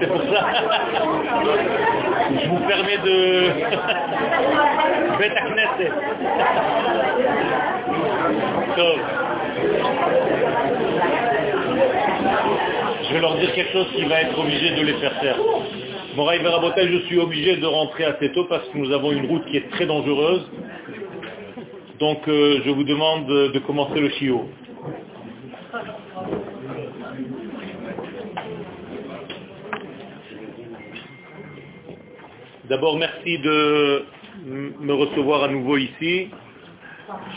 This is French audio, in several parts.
C'est pour ça. Je vous permets de... Bête à Knesset. Je vais leur dire quelque chose qui va être obligé de les faire faire. Moraï Verabotel, je suis obligé de rentrer assez tôt parce que nous avons une route qui est très dangereuse. Donc euh, je vous demande de commencer le chiot. D'abord, merci de me recevoir à nouveau ici,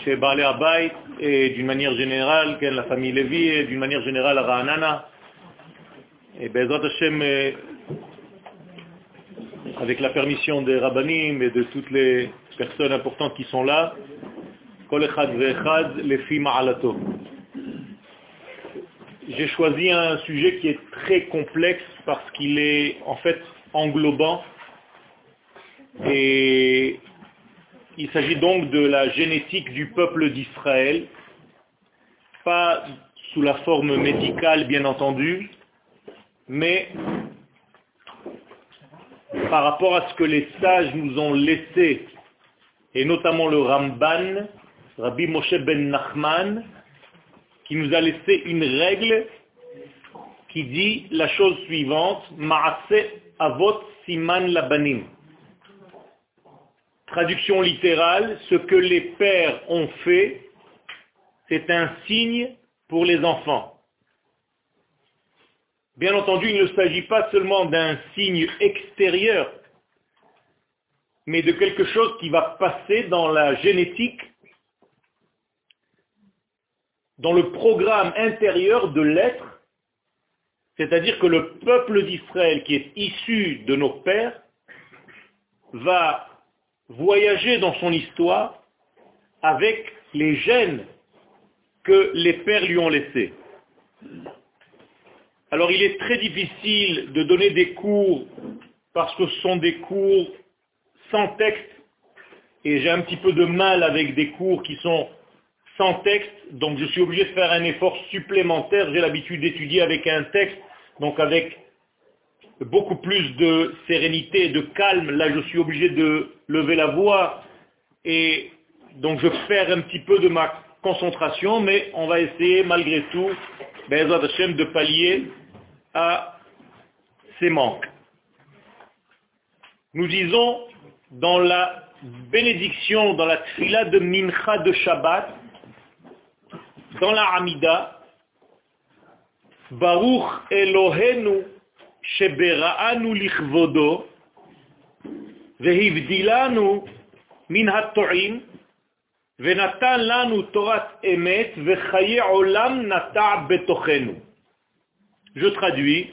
chez Baalé Abayt, et d'une manière générale, la famille Lévi, et d'une manière générale à Ra'anana. Et Bezat Hashem, avec la permission des rabbinim et de toutes les personnes importantes qui sont là. J'ai choisi un sujet qui est très complexe parce qu'il est en fait englobant et il s'agit donc de la génétique du peuple d'Israël, pas sous la forme médicale bien entendu, mais par rapport à ce que les sages nous ont laissé, et notamment le Ramban, Rabbi Moshe ben Nachman, qui nous a laissé une règle qui dit la chose suivante, Maase avot siman labanim. Traduction littérale, ce que les pères ont fait, c'est un signe pour les enfants. Bien entendu, il ne s'agit pas seulement d'un signe extérieur, mais de quelque chose qui va passer dans la génétique, dans le programme intérieur de l'être, c'est-à-dire que le peuple d'Israël qui est issu de nos pères va voyager dans son histoire avec les gènes que les pères lui ont laissés. Alors il est très difficile de donner des cours parce que ce sont des cours sans texte et j'ai un petit peu de mal avec des cours qui sont sans texte, donc je suis obligé de faire un effort supplémentaire. J'ai l'habitude d'étudier avec un texte, donc avec beaucoup plus de sérénité et de calme. Là, je suis obligé de lever la voix et donc je perds un petit peu de ma concentration, mais on va essayer malgré tout, Bezrat Hashem, de pallier à ces manques. Nous disons dans la bénédiction, dans la trila de Mincha de Shabbat, dans la Hamida, Baruch Elohenu Shebera'anu Lichvodo Vehivdilanu Min HaTo'im je traduis.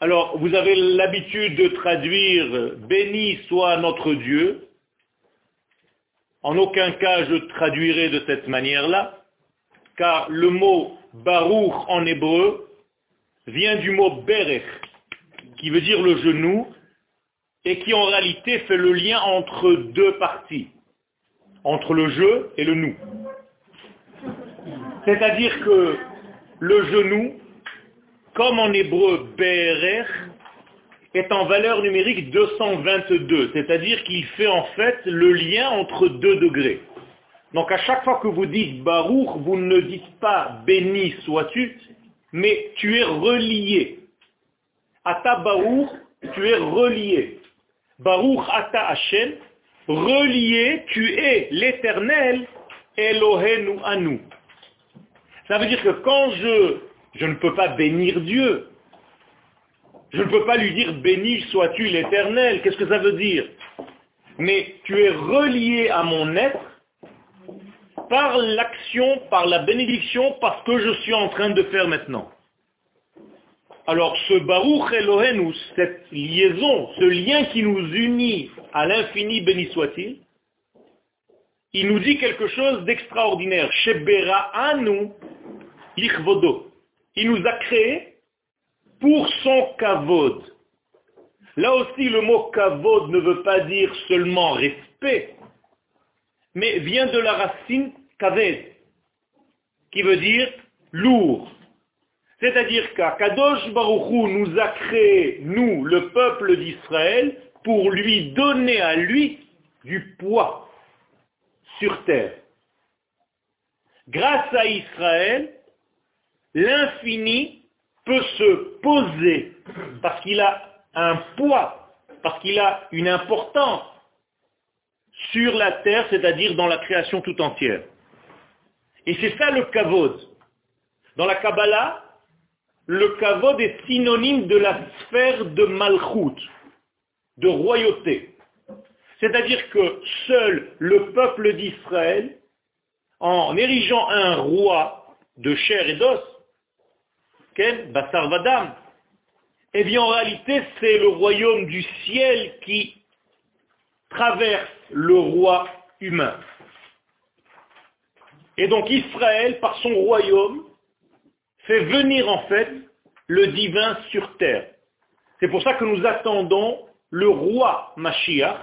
Alors, vous avez l'habitude de traduire béni soit notre Dieu. En aucun cas je traduirai de cette manière-là, car le mot baruch en hébreu vient du mot berech, qui veut dire le genou, et qui en réalité fait le lien entre deux parties entre le je et le nous. C'est-à-dire que le genou, comme en hébreu berech, est en valeur numérique 222, c'est-à-dire qu'il fait en fait le lien entre deux degrés. Donc à chaque fois que vous dites Baruch, vous ne dites pas béni sois-tu, mais tu es relié. Ata Baruch, tu es relié. Baruch Ata Hashem, relié, tu es l'éternel Elohenu à nous. Ça veut dire que quand je, je ne peux pas bénir Dieu, je ne peux pas lui dire béni sois-tu l'éternel, qu'est-ce que ça veut dire? Mais tu es relié à mon être par l'action, par la bénédiction, parce que je suis en train de faire maintenant. Alors ce Baruch Elohenu, cette liaison, ce lien qui nous unit à l'infini, béni soit-il, il nous dit quelque chose d'extraordinaire. Anu lichvodo. Il nous a créés pour son kavod. Là aussi, le mot kavod ne veut pas dire seulement respect, mais vient de la racine kaved, qui veut dire lourd. C'est-à-dire qu'Akadosh Baruchou nous a créé, nous, le peuple d'Israël, pour lui donner à lui du poids sur terre. Grâce à Israël, l'infini peut se poser parce qu'il a un poids, parce qu'il a une importance sur la terre, c'est-à-dire dans la création tout entière. Et c'est ça le kavod. Dans la Kabbalah, le kavod est synonyme de la sphère de malchut, de royauté. C'est-à-dire que seul le peuple d'Israël, en érigeant un roi de chair et d'os, Ken, Bassar Vadam, eh bien en réalité c'est le royaume du ciel qui traverse le roi humain. Et donc Israël, par son royaume, fait venir en fait le divin sur terre. C'est pour ça que nous attendons le roi Mashiach,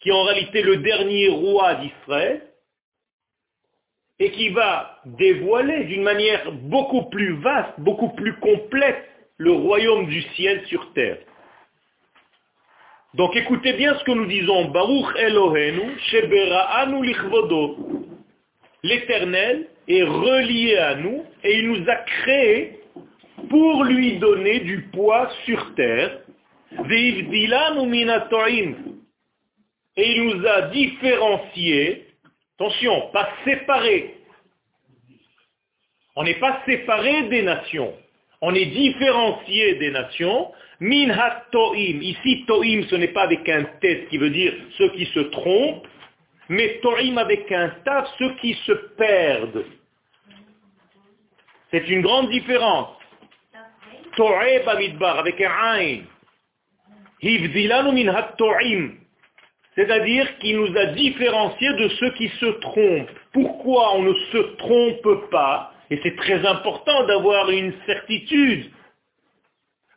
qui est en réalité le dernier roi d'Israël, et qui va dévoiler d'une manière beaucoup plus vaste, beaucoup plus complète, le royaume du ciel sur terre. Donc écoutez bien ce que nous disons. Baruch Elohenu, Shebera'anu lichvodo. L'éternel est relié à nous et il nous a créés pour lui donner du poids sur terre. Et il nous a différenciés, attention, pas séparés. On n'est pas séparés des nations. On est différencié des nations. Min to'im. Ici, to'im, ce n'est pas avec un test qui veut dire ceux qui se trompent, mais to'im avec un taf, ceux qui se perdent. C'est une grande différence. To'e bamidbar, avec un ain. C'est-à-dire qu'il nous a différenciés de ceux qui se trompent. Pourquoi on ne se trompe pas? Et c'est très important d'avoir une certitude.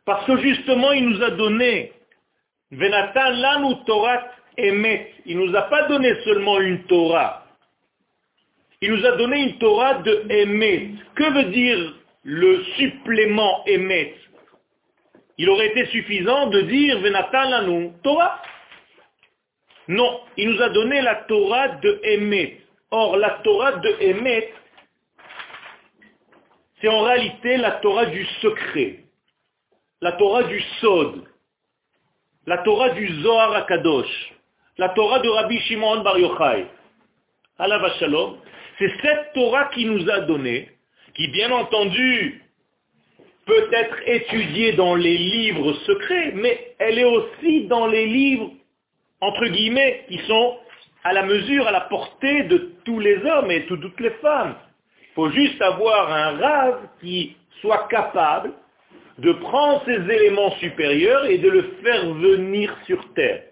Parce que justement, il nous a donné, Venatan lanu emet. Il nous a pas donné seulement une Torah. Il nous a donné une Torah de emet. Que veut dire le supplément emet Il aurait été suffisant de dire Venatan lanu Torah. Non, il nous a donné la Torah de Emet. Or, la Torah de Emet, c'est en réalité la Torah du secret, la Torah du Sod, la Torah du Zohar Akadosh, la Torah de Rabbi Shimon Bar Yochai. Allah Shalom. C'est cette Torah qui nous a donné, qui bien entendu peut être étudiée dans les livres secrets, mais elle est aussi dans les livres entre guillemets, qui sont à la mesure, à la portée de tous les hommes et de toutes les femmes. Il faut juste avoir un rave qui soit capable de prendre ces éléments supérieurs et de le faire venir sur terre.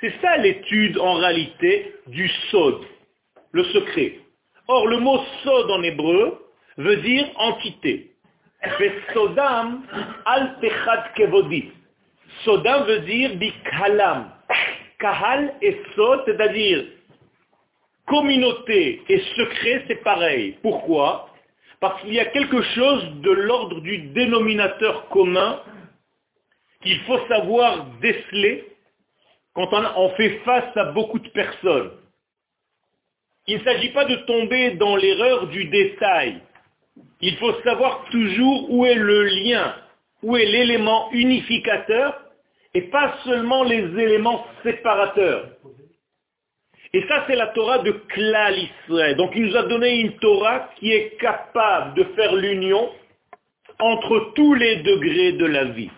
C'est ça l'étude en réalité du sod, le secret. Or, le mot sod en hébreu veut dire entité. Sodam al kevodit. Sodam veut dire bikalam. Kahal et Sod, c'est-à-dire communauté et secret, c'est pareil. Pourquoi? Parce qu'il y a quelque chose de l'ordre du dénominateur commun qu'il faut savoir déceler quand on fait face à beaucoup de personnes. Il ne s'agit pas de tomber dans l'erreur du détail. Il faut savoir toujours où est le lien, où est l'élément unificateur et pas seulement les éléments séparateurs. Et ça, c'est la Torah de Klal Israël. Donc il nous a donné une Torah qui est capable de faire l'union entre tous les degrés de la vie.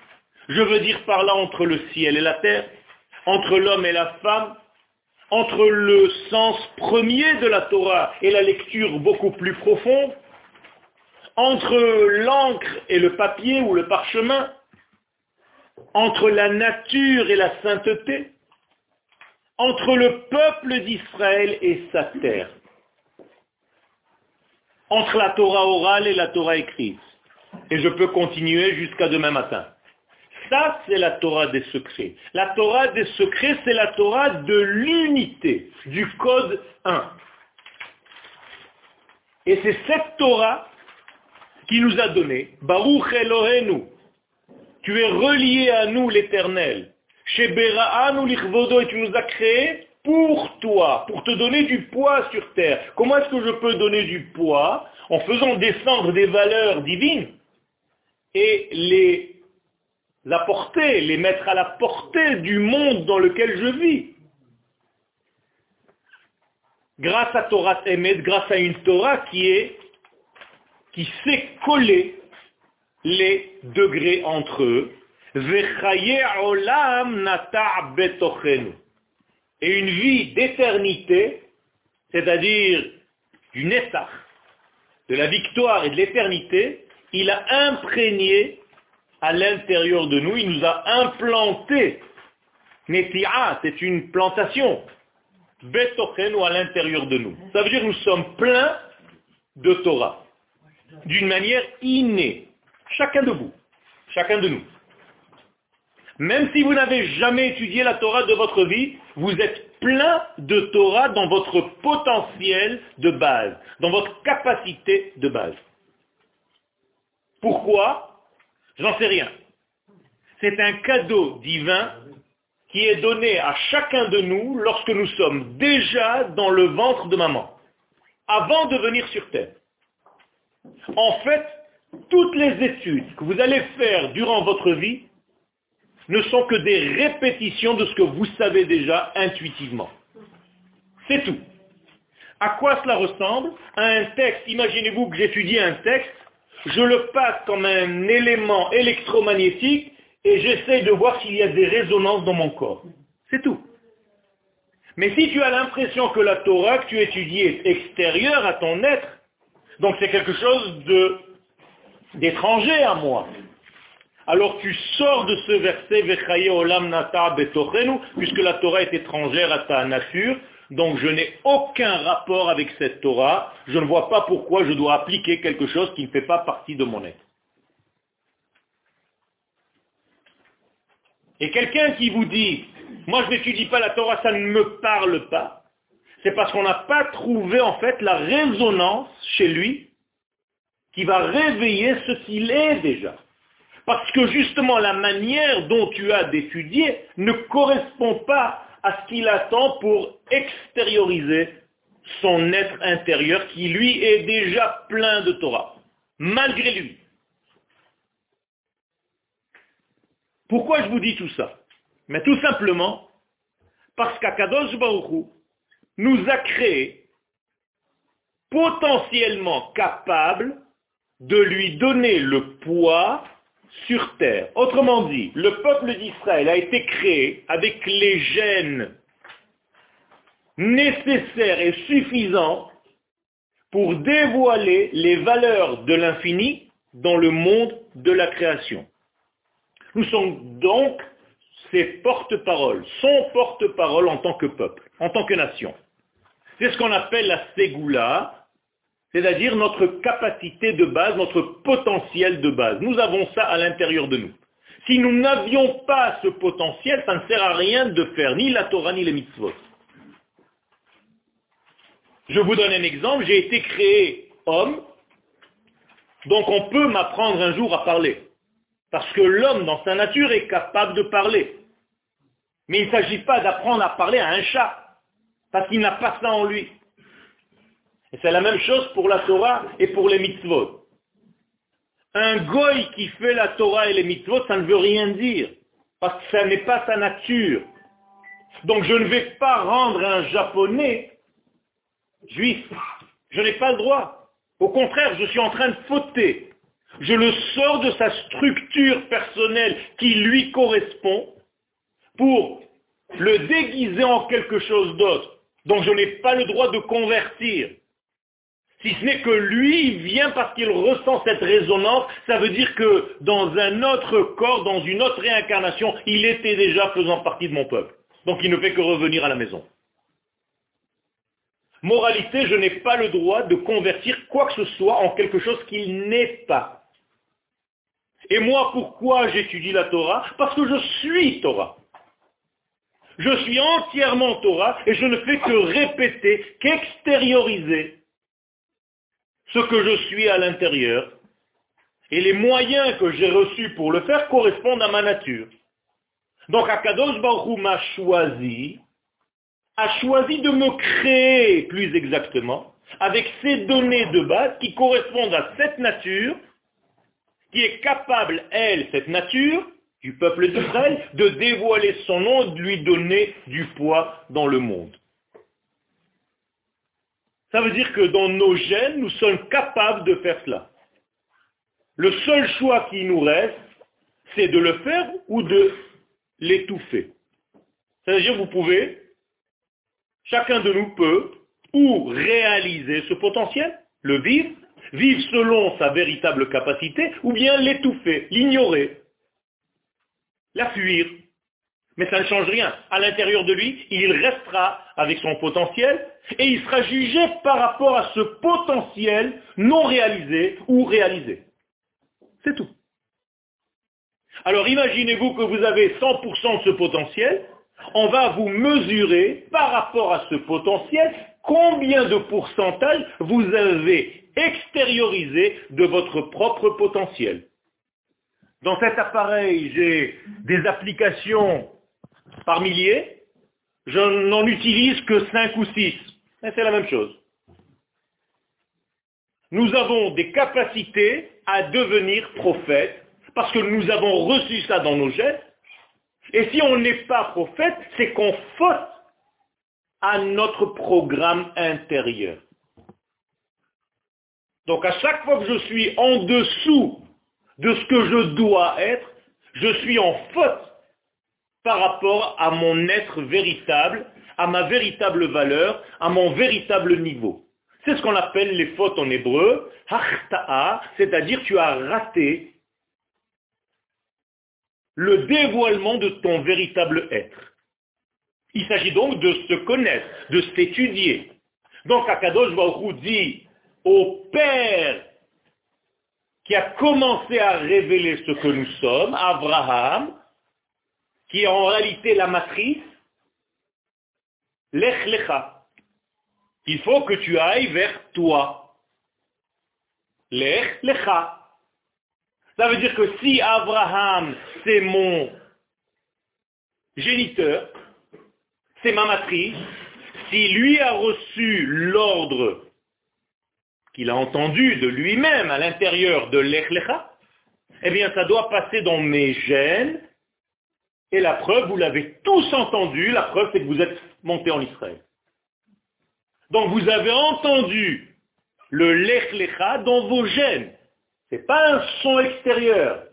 Je veux dire par là entre le ciel et la terre, entre l'homme et la femme, entre le sens premier de la Torah et la lecture beaucoup plus profonde, entre l'encre et le papier ou le parchemin, entre la nature et la sainteté, entre le peuple d'Israël et sa terre, entre la Torah orale et la Torah écrite. et je peux continuer jusqu'à demain matin. Ça, c'est la Torah des secrets. La Torah des secrets, c'est la Torah de l'unité, du code 1. Et c'est cette Torah qui nous a donné, Baruch Elohenu, tu es relié à nous l'éternel, chez Lichvodo, et tu nous as créés pour toi, pour te donner du poids sur terre. Comment est-ce que je peux donner du poids En faisant descendre des valeurs divines et les apporter, les mettre à la portée du monde dans lequel je vis? Grâce à Torah Emet, grâce à une Torah qui est, qui sait coller les degrés entre eux. Et une vie d'éternité, c'est-à-dire du Nessach, de la victoire et de l'éternité, il a imprégné à l'intérieur de nous, il nous a implanté. Netia, c'est une plantation. Betochen ou à l'intérieur de nous. Ça veut dire que nous sommes pleins de Torah. D'une manière innée. Chacun de vous. Chacun de nous. Même si vous n'avez jamais étudié la Torah de votre vie, vous êtes plein de Torah dans votre potentiel de base, dans votre capacité de base. Pourquoi? J'en sais rien. C'est un cadeau divin qui est donné à chacun de nous lorsque nous sommes déjà dans le ventre de maman, avant de venir sur Terre. En fait, toutes les études que vous allez faire durant votre vie ne sont que des répétitions de ce que vous savez déjà intuitivement. C'est tout. À quoi cela ressemble? À un texte, imaginez-vous que j'étudie un texte je le passe comme un élément électromagnétique et j'essaye de voir s'il y a des résonances dans mon corps. C'est tout. Mais si tu as l'impression que la Torah que tu étudies est extérieure à ton être, donc c'est quelque chose d'étranger à moi, alors tu sors de ce verset Olam Nata puisque la Torah est étrangère à ta nature, donc je n'ai aucun rapport avec cette Torah. Je ne vois pas pourquoi je dois appliquer quelque chose qui ne fait pas partie de mon être. Et quelqu'un qui vous dit, moi je n'étudie pas la Torah, ça ne me parle pas, c'est parce qu'on n'a pas trouvé en fait la résonance chez lui qui va réveiller ce qu'il est déjà. Parce que justement la manière dont tu as d'étudier ne correspond pas à ce qu'il attend pour extérioriser son être intérieur qui lui est déjà plein de Torah, malgré lui. Pourquoi je vous dis tout ça? Mais tout simplement parce qu'Akadosh Baruch nous a créé potentiellement capables de lui donner le poids sur terre. Autrement dit, le peuple d'Israël a été créé avec les gènes nécessaires et suffisants pour dévoiler les valeurs de l'infini dans le monde de la création. Nous sommes donc porte-paroles, son porte-parole en tant que peuple, en tant que nation. C'est ce qu'on appelle la Ségoula, c'est-à-dire notre capacité de base, notre potentiel de base. Nous avons ça à l'intérieur de nous. Si nous n'avions pas ce potentiel, ça ne sert à rien de faire ni la Torah ni les mitzvot. Je vous donne un exemple, j'ai été créé homme, donc on peut m'apprendre un jour à parler. Parce que l'homme, dans sa nature, est capable de parler. Mais il ne s'agit pas d'apprendre à parler à un chat, parce qu'il n'a pas ça en lui. Et c'est la même chose pour la Torah et pour les mitzvot. Un goy qui fait la Torah et les mitzvot, ça ne veut rien dire. Parce que ça n'est pas sa nature. Donc je ne vais pas rendre un japonais juif. Je n'ai pas le droit. Au contraire, je suis en train de fauter. Je le sors de sa structure personnelle qui lui correspond pour le déguiser en quelque chose d'autre. Donc je n'ai pas le droit de convertir. Si ce n'est que lui vient parce qu'il ressent cette résonance, ça veut dire que dans un autre corps, dans une autre réincarnation, il était déjà faisant partie de mon peuple. Donc il ne fait que revenir à la maison. Moralité, je n'ai pas le droit de convertir quoi que ce soit en quelque chose qu'il n'est pas. Et moi, pourquoi j'étudie la Torah? Parce que je suis Torah. Je suis entièrement Torah et je ne fais que répéter, qu'extérioriser ce que je suis à l'intérieur. Et les moyens que j'ai reçus pour le faire correspondent à ma nature. Donc Akadosh Baruch m'a choisi, a choisi de me créer plus exactement, avec ces données de base qui correspondent à cette nature, qui est capable, elle, cette nature, du peuple d'Israël, de dévoiler son nom, de lui donner du poids dans le monde. Ça veut dire que dans nos gènes, nous sommes capables de faire cela. Le seul choix qui nous reste, c'est de le faire ou de l'étouffer. C'est-à-dire vous pouvez, chacun de nous peut, ou réaliser ce potentiel, le vivre, vivre selon sa véritable capacité, ou bien l'étouffer, l'ignorer, la fuir. Mais ça ne change rien. À l'intérieur de lui, il restera avec son potentiel et il sera jugé par rapport à ce potentiel non réalisé ou réalisé. C'est tout. Alors imaginez-vous que vous avez 100% de ce potentiel, on va vous mesurer par rapport à ce potentiel combien de pourcentage vous avez extériorisé de votre propre potentiel. Dans cet appareil, j'ai des applications par milliers, je n'en utilise que 5 ou 6. C'est la même chose. Nous avons des capacités à devenir prophètes parce que nous avons reçu ça dans nos gènes. Et si on n'est pas prophète, c'est qu'on faute à notre programme intérieur. Donc à chaque fois que je suis en dessous de ce que je dois être, je suis en faute par rapport à mon être véritable, à ma véritable valeur, à mon véritable niveau. C'est ce qu'on appelle les fautes en hébreu, hachta'a, c'est-à-dire tu as raté le dévoilement de ton véritable être. Il s'agit donc de se connaître, de s'étudier. Donc Akadosh Baruch dit au Père qui a commencé à révéler ce que nous sommes, Abraham, qui est en réalité la matrice, Lech Lecha. Il faut que tu ailles vers toi. Lech Lecha. Ça veut dire que si Abraham, c'est mon géniteur, c'est ma matrice, si lui a reçu l'ordre qu'il a entendu de lui-même à l'intérieur de l'Echlecha, eh bien ça doit passer dans mes gènes, et la preuve, vous l'avez tous entendu, la preuve c'est que vous êtes monté en Israël. Donc vous avez entendu le Lechlecha dans vos gènes. Ce n'est pas un son extérieur,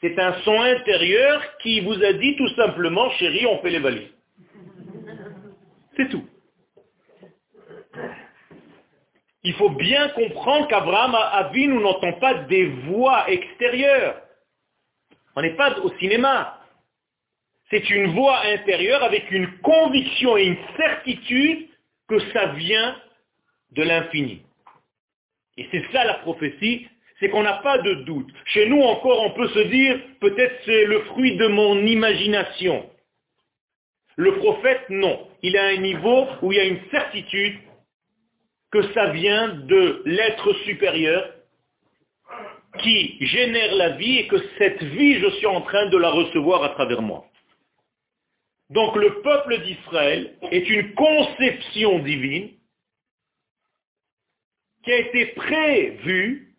c'est un son intérieur qui vous a dit tout simplement, chérie, on fait les valises. C'est tout. Il faut bien comprendre qu'Abraham vu, nous n'entend pas des voix extérieures. On n'est pas au cinéma. C'est une voix intérieure avec une conviction et une certitude que ça vient de l'infini. Et c'est ça la prophétie, c'est qu'on n'a pas de doute. Chez nous encore, on peut se dire, peut-être c'est le fruit de mon imagination. Le prophète, non. Il a un niveau où il y a une certitude que ça vient de l'être supérieur qui génère la vie et que cette vie, je suis en train de la recevoir à travers moi. Donc le peuple d'Israël est une conception divine qui a été prévue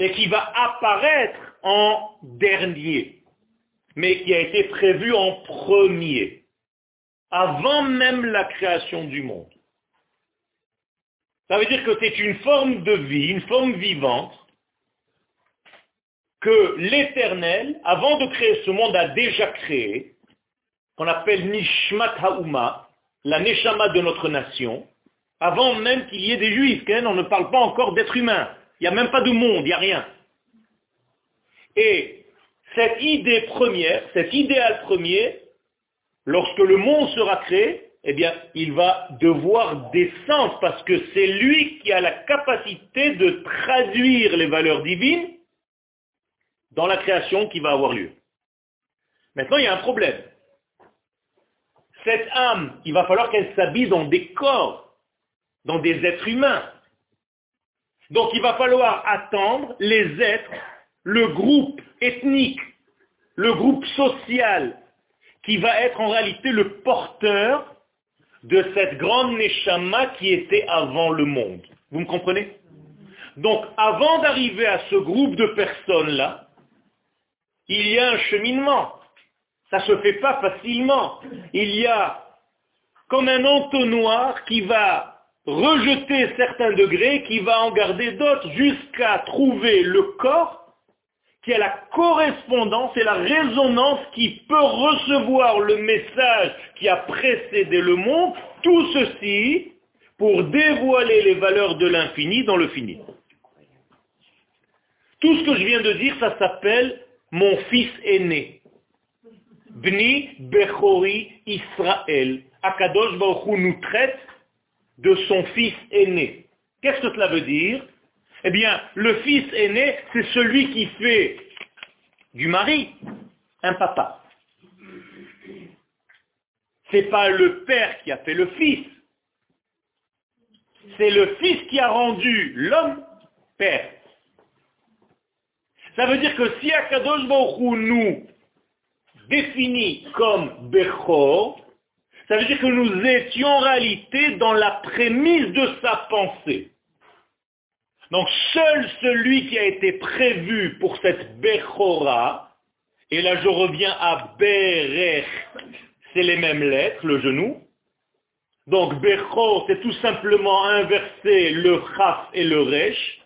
et qui va apparaître en dernier, mais qui a été prévue en premier, avant même la création du monde. Ça veut dire que c'est une forme de vie, une forme vivante, que l'éternel, avant de créer ce monde, a déjà créé, qu'on appelle Nishmat Haouma, la Neshama de notre nation, avant même qu'il y ait des juifs, on ne parle pas encore d'êtres humains. Il n'y a même pas de monde, il n'y a rien. Et cette idée première, cet idéal premier, lorsque le monde sera créé, eh bien, il va devoir descendre parce que c'est lui qui a la capacité de traduire les valeurs divines dans la création qui va avoir lieu. Maintenant, il y a un problème. Cette âme, il va falloir qu'elle s'habille dans des corps, dans des êtres humains. Donc il va falloir attendre les êtres, le groupe ethnique, le groupe social, qui va être en réalité le porteur de cette grande Neshama qui était avant le monde. Vous me comprenez? Donc avant d'arriver à ce groupe de personnes-là, il y a un cheminement. Ça ne se fait pas facilement. Il y a comme un entonnoir qui va rejeter certains degrés, qui va en garder d'autres, jusqu'à trouver le corps qui a la correspondance et la résonance qui peut recevoir le message qui a précédé le monde, tout ceci pour dévoiler les valeurs de l'infini dans le fini. Tout ce que je viens de dire, ça s'appelle mon fils aîné. Bni Bechori Israël. Akadosh Baruch nous traite de son fils aîné. Qu'est-ce que cela veut dire? Eh bien, le fils aîné, c'est celui qui fait du mari un papa. C'est pas le père qui a fait le fils. C'est le fils qui a rendu l'homme père. Ça veut dire que si Akadosh nous définit comme Bechor, ça veut dire que nous étions en réalité dans la prémisse de sa pensée. Donc seul celui qui a été prévu pour cette Bechora, et là je reviens à Berech, c'est les mêmes lettres, le genou. Donc Bechor, c'est tout simplement inverser le Chaf et le Resh,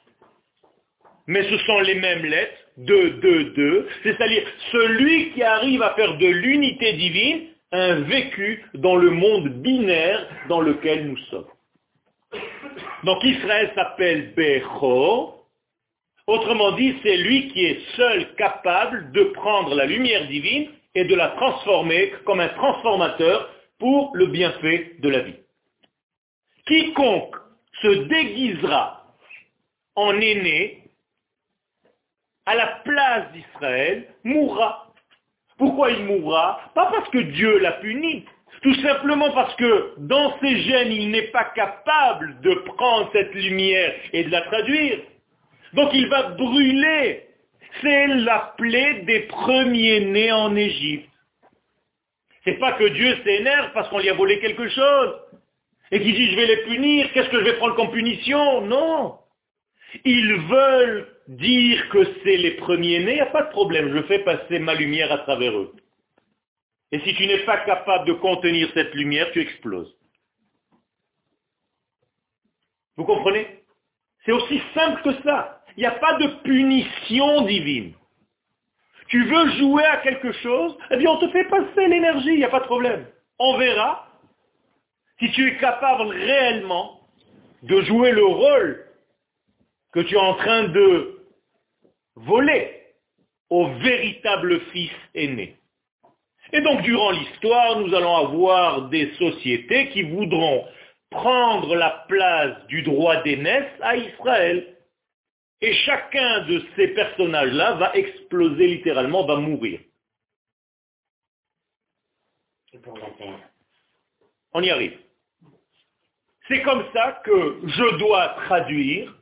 mais ce sont les mêmes lettres, 2, 2, 2, c'est-à-dire celui qui arrive à faire de l'unité divine un vécu dans le monde binaire dans lequel nous sommes. Donc Israël s'appelle Bechor. Autrement dit, c'est lui qui est seul capable de prendre la lumière divine et de la transformer comme un transformateur pour le bienfait de la vie. Quiconque se déguisera en aîné à la place d'Israël mourra. Pourquoi il mourra? Pas parce que Dieu l'a puni, tout simplement parce que dans ses gènes, il n'est pas capable de prendre cette lumière et de la traduire. Donc il va brûler. C'est la plaie des premiers-nés en Égypte. C'est pas que Dieu s'énerve parce qu'on lui a volé quelque chose. Et qu'il dit je vais les punir, qu'est-ce que je vais prendre comme punition? Non. Ils veulent dire que c'est les premiers-nés, il n'y a pas de problème, je fais passer ma lumière à travers eux. Et si tu n'es pas capable de contenir cette lumière, tu exploses. Vous comprenez? C'est aussi simple que ça. Il n'y a pas de punition divine. Tu veux jouer à quelque chose, eh bien on te fait passer l'énergie, il n'y a pas de problème. On verra si tu es capable réellement de jouer le rôle que tu es en train de voler au véritable fils aîné. Et donc, durant l'histoire, nous allons avoir des sociétés qui voudront prendre la place du droit d'aînesse à Israël. Et chacun de ces personnages-là va exploser littéralement, va mourir. On y arrive. C'est comme ça que je dois traduire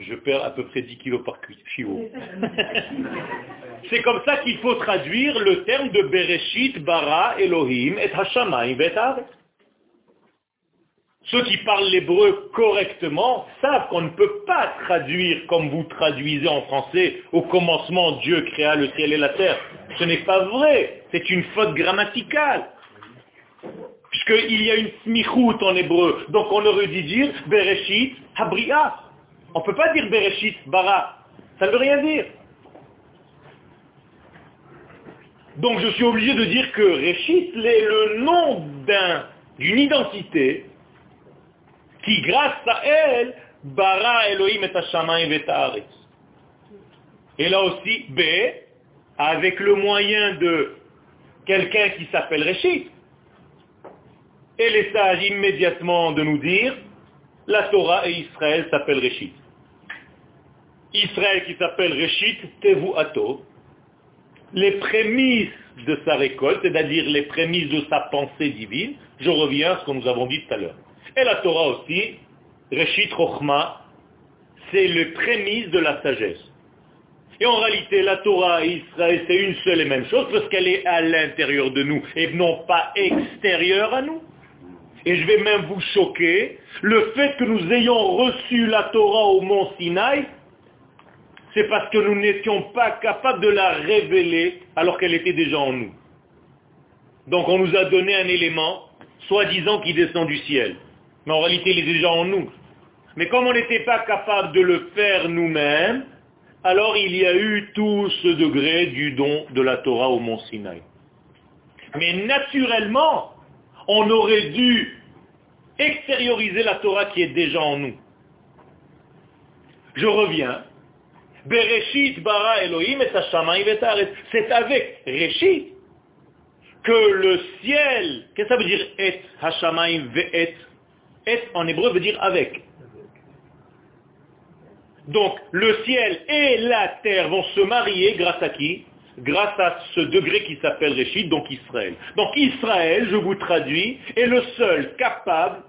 je perds à peu près 10 kilos par kilo. C'est comme ça qu'il faut traduire le terme de Bereshit, Bara, Elohim, et Hashamayim, et Ceux qui parlent l'hébreu correctement savent qu'on ne peut pas traduire comme vous traduisez en français, au commencement Dieu créa le ciel et la terre. Ce n'est pas vrai, c'est une faute grammaticale. Puisqu'il y a une smichout en hébreu, donc on aurait dû dire Bereshit, Habriah. On ne peut pas dire Bereshit, Bara. Ça ne veut rien dire. Donc je suis obligé de dire que Réchit est le nom d'une identité qui, grâce à elle, bara Elohim et Hashamayim et Et là aussi, B, avec le moyen de quelqu'un qui s'appelle Réchit. Et les sages immédiatement de nous dire, La Torah et Israël s'appellent Réchit. Israël qui s'appelle Réchit, Tevu Ato, les prémices de sa récolte, c'est-à-dire les prémices de sa pensée divine, je reviens à ce que nous avons dit tout à l'heure. Et la Torah aussi, Réchit Rochma, c'est les prémices de la sagesse. Et en réalité, la Torah et Israël, c'est une seule et même chose parce qu'elle est à l'intérieur de nous et non pas extérieure à nous. Et je vais même vous choquer, le fait que nous ayons reçu la Torah au mont Sinaï, c'est parce que nous n'étions pas capables de la révéler alors qu'elle était déjà en nous. Donc on nous a donné un élément, soi-disant qui descend du ciel. Mais en réalité, il est déjà en nous. Mais comme on n'était pas capable de le faire nous-mêmes, alors il y a eu tout ce degré du don de la Torah au mont Sinaï. Mais naturellement, on aurait dû extérioriser la Torah qui est déjà en nous. Je reviens. Bereshit bara Elohim et C'est avec Reshit que le ciel, qu'est-ce que ça veut dire et ve'et Et? En hébreu veut dire avec. Donc le ciel et la terre vont se marier grâce à qui? Grâce à ce degré qui s'appelle Réchit, donc Israël. Donc Israël, je vous traduis, est le seul capable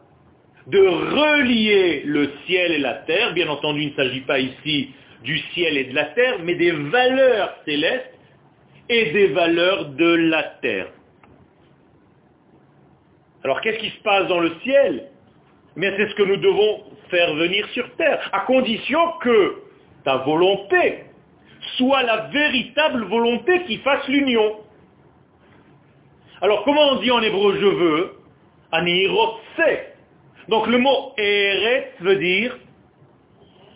de relier le ciel et la terre. Bien entendu, il ne s'agit pas ici du ciel et de la terre, mais des valeurs célestes et des valeurs de la terre. Alors qu'est-ce qui se passe dans le ciel? Mais c'est ce que nous devons faire venir sur terre, à condition que ta volonté soit la véritable volonté qui fasse l'union. Alors comment on dit en hébreu je veux Anirotse. Donc le mot Eret veut dire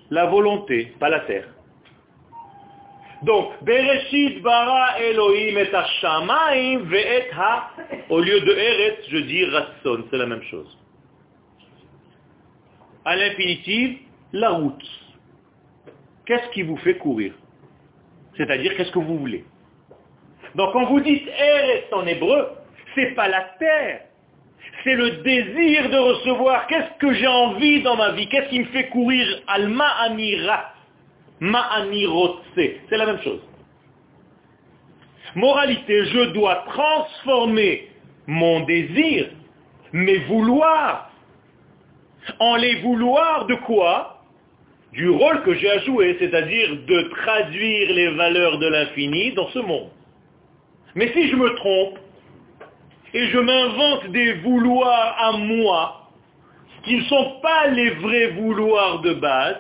la volonté, pas la terre. Donc, Bereshit bara Elohim et Hashamaim ve'et ha, au lieu de Eret, je dis Rasson, c'est la même chose à l'infinitive, la route. Qu'est-ce qui vous fait courir? C'est-à-dire, qu'est-ce que vous voulez? Donc, quand vous dites Eretz en hébreu, c'est pas la terre, c'est le désir de recevoir. Qu'est-ce que j'ai envie dans ma vie? Qu'est-ce qui me fait courir? Alma Amira, Ma'amirotse. C'est la même chose. Moralité, je dois transformer mon désir, mes vouloirs, en les vouloir de quoi? Du rôle que j'ai à jouer, c'est-à-dire de traduire les valeurs de l'infini dans ce monde. Mais si je me trompe, et je m'invente des vouloirs à moi, qui ne sont pas les vrais vouloirs de base,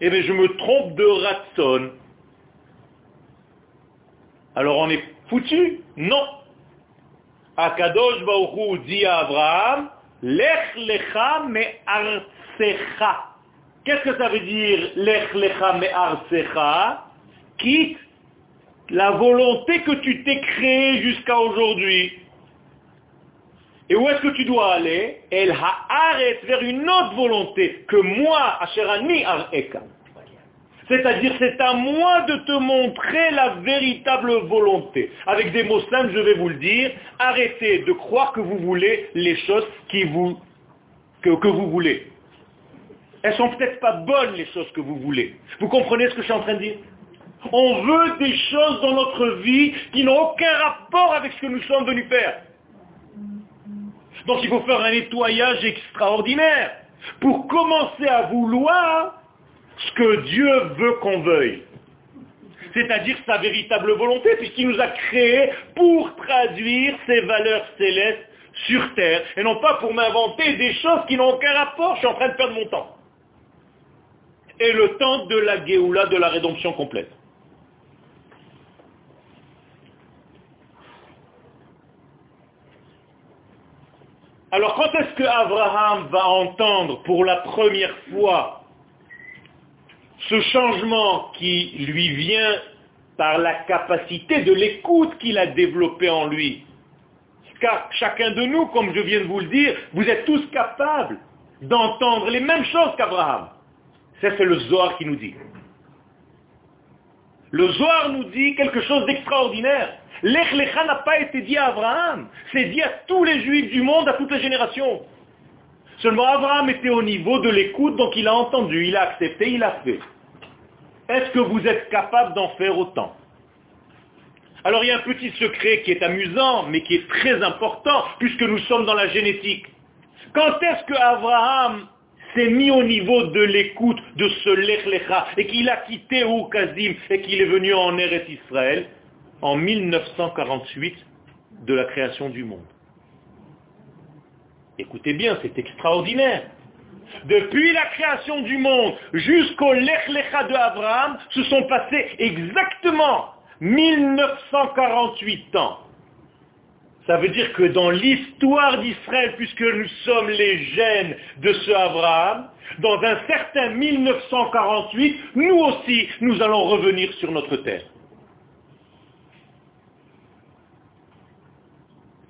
eh bien je me trompe de ratson. Alors on est foutu? Non. Akadosh Baruch dit à Abraham, Lech lecha me arsecha. Qu'est-ce que ça veut dire lech lecha me arsecha Quitte la volonté que tu t'es créée jusqu'à aujourd'hui. Et où est-ce que tu dois aller? Elle arrête vers une autre volonté que moi, Asherani Areka. C'est-à-dire, c'est à moi de te montrer la véritable volonté. Avec des mots simples, je vais vous le dire, arrêtez de croire que vous voulez les choses qui vous, que, vous voulez. Elles sont peut-être pas bonnes, les choses que vous voulez. Vous comprenez ce que je suis en train de dire? On veut des choses dans notre vie qui n'ont aucun rapport avec ce que nous sommes venus faire. Donc il faut faire un nettoyage extraordinaire pour commencer à vouloir ce que Dieu veut qu'on veuille. C'est-à-dire sa véritable volonté, puisqu'il nous a créés pour traduire ses valeurs célestes sur terre, et non pas pour m'inventer des choses qui n'ont aucun rapport, je suis en train de perdre mon temps. Et le temps de la Géoula, de la rédemption complète. Alors quand est-ce que Abraham va entendre pour la première fois ce changement qui lui vient par la capacité de l'écoute qu'il a développée en lui? Car chacun de nous, comme je viens de vous le dire, vous êtes tous capables d'entendre les mêmes choses qu'Abraham. Ça, c'est le Zohar qui nous dit. Le Zohar nous dit quelque chose d'extraordinaire. L'Ech n'a pas été dit à Abraham, c'est dit à tous les juifs du monde, à toutes les générations. Seulement Abraham était au niveau de l'écoute, donc il a entendu, il a accepté, il a fait. Est-ce que vous êtes capable d'en faire autant? Alors il y a un petit secret qui est amusant, mais qui est très important, puisque nous sommes dans la génétique. Quand est-ce que Abraham s'est mis au niveau de l'écoute de ce Lechlecha et qu'il a quitté Oukazim et qu'il est venu en Eretz Israël en 1948 de la création du monde. Écoutez bien, c'est extraordinaire. Depuis la création du monde jusqu'au Lechlecha de Abraham, se sont passés exactement 1948 ans. Ça veut dire que dans l'histoire d'Israël, puisque nous sommes les gènes de ce Abraham, dans un certain 1948, nous aussi, nous allons revenir sur notre terre.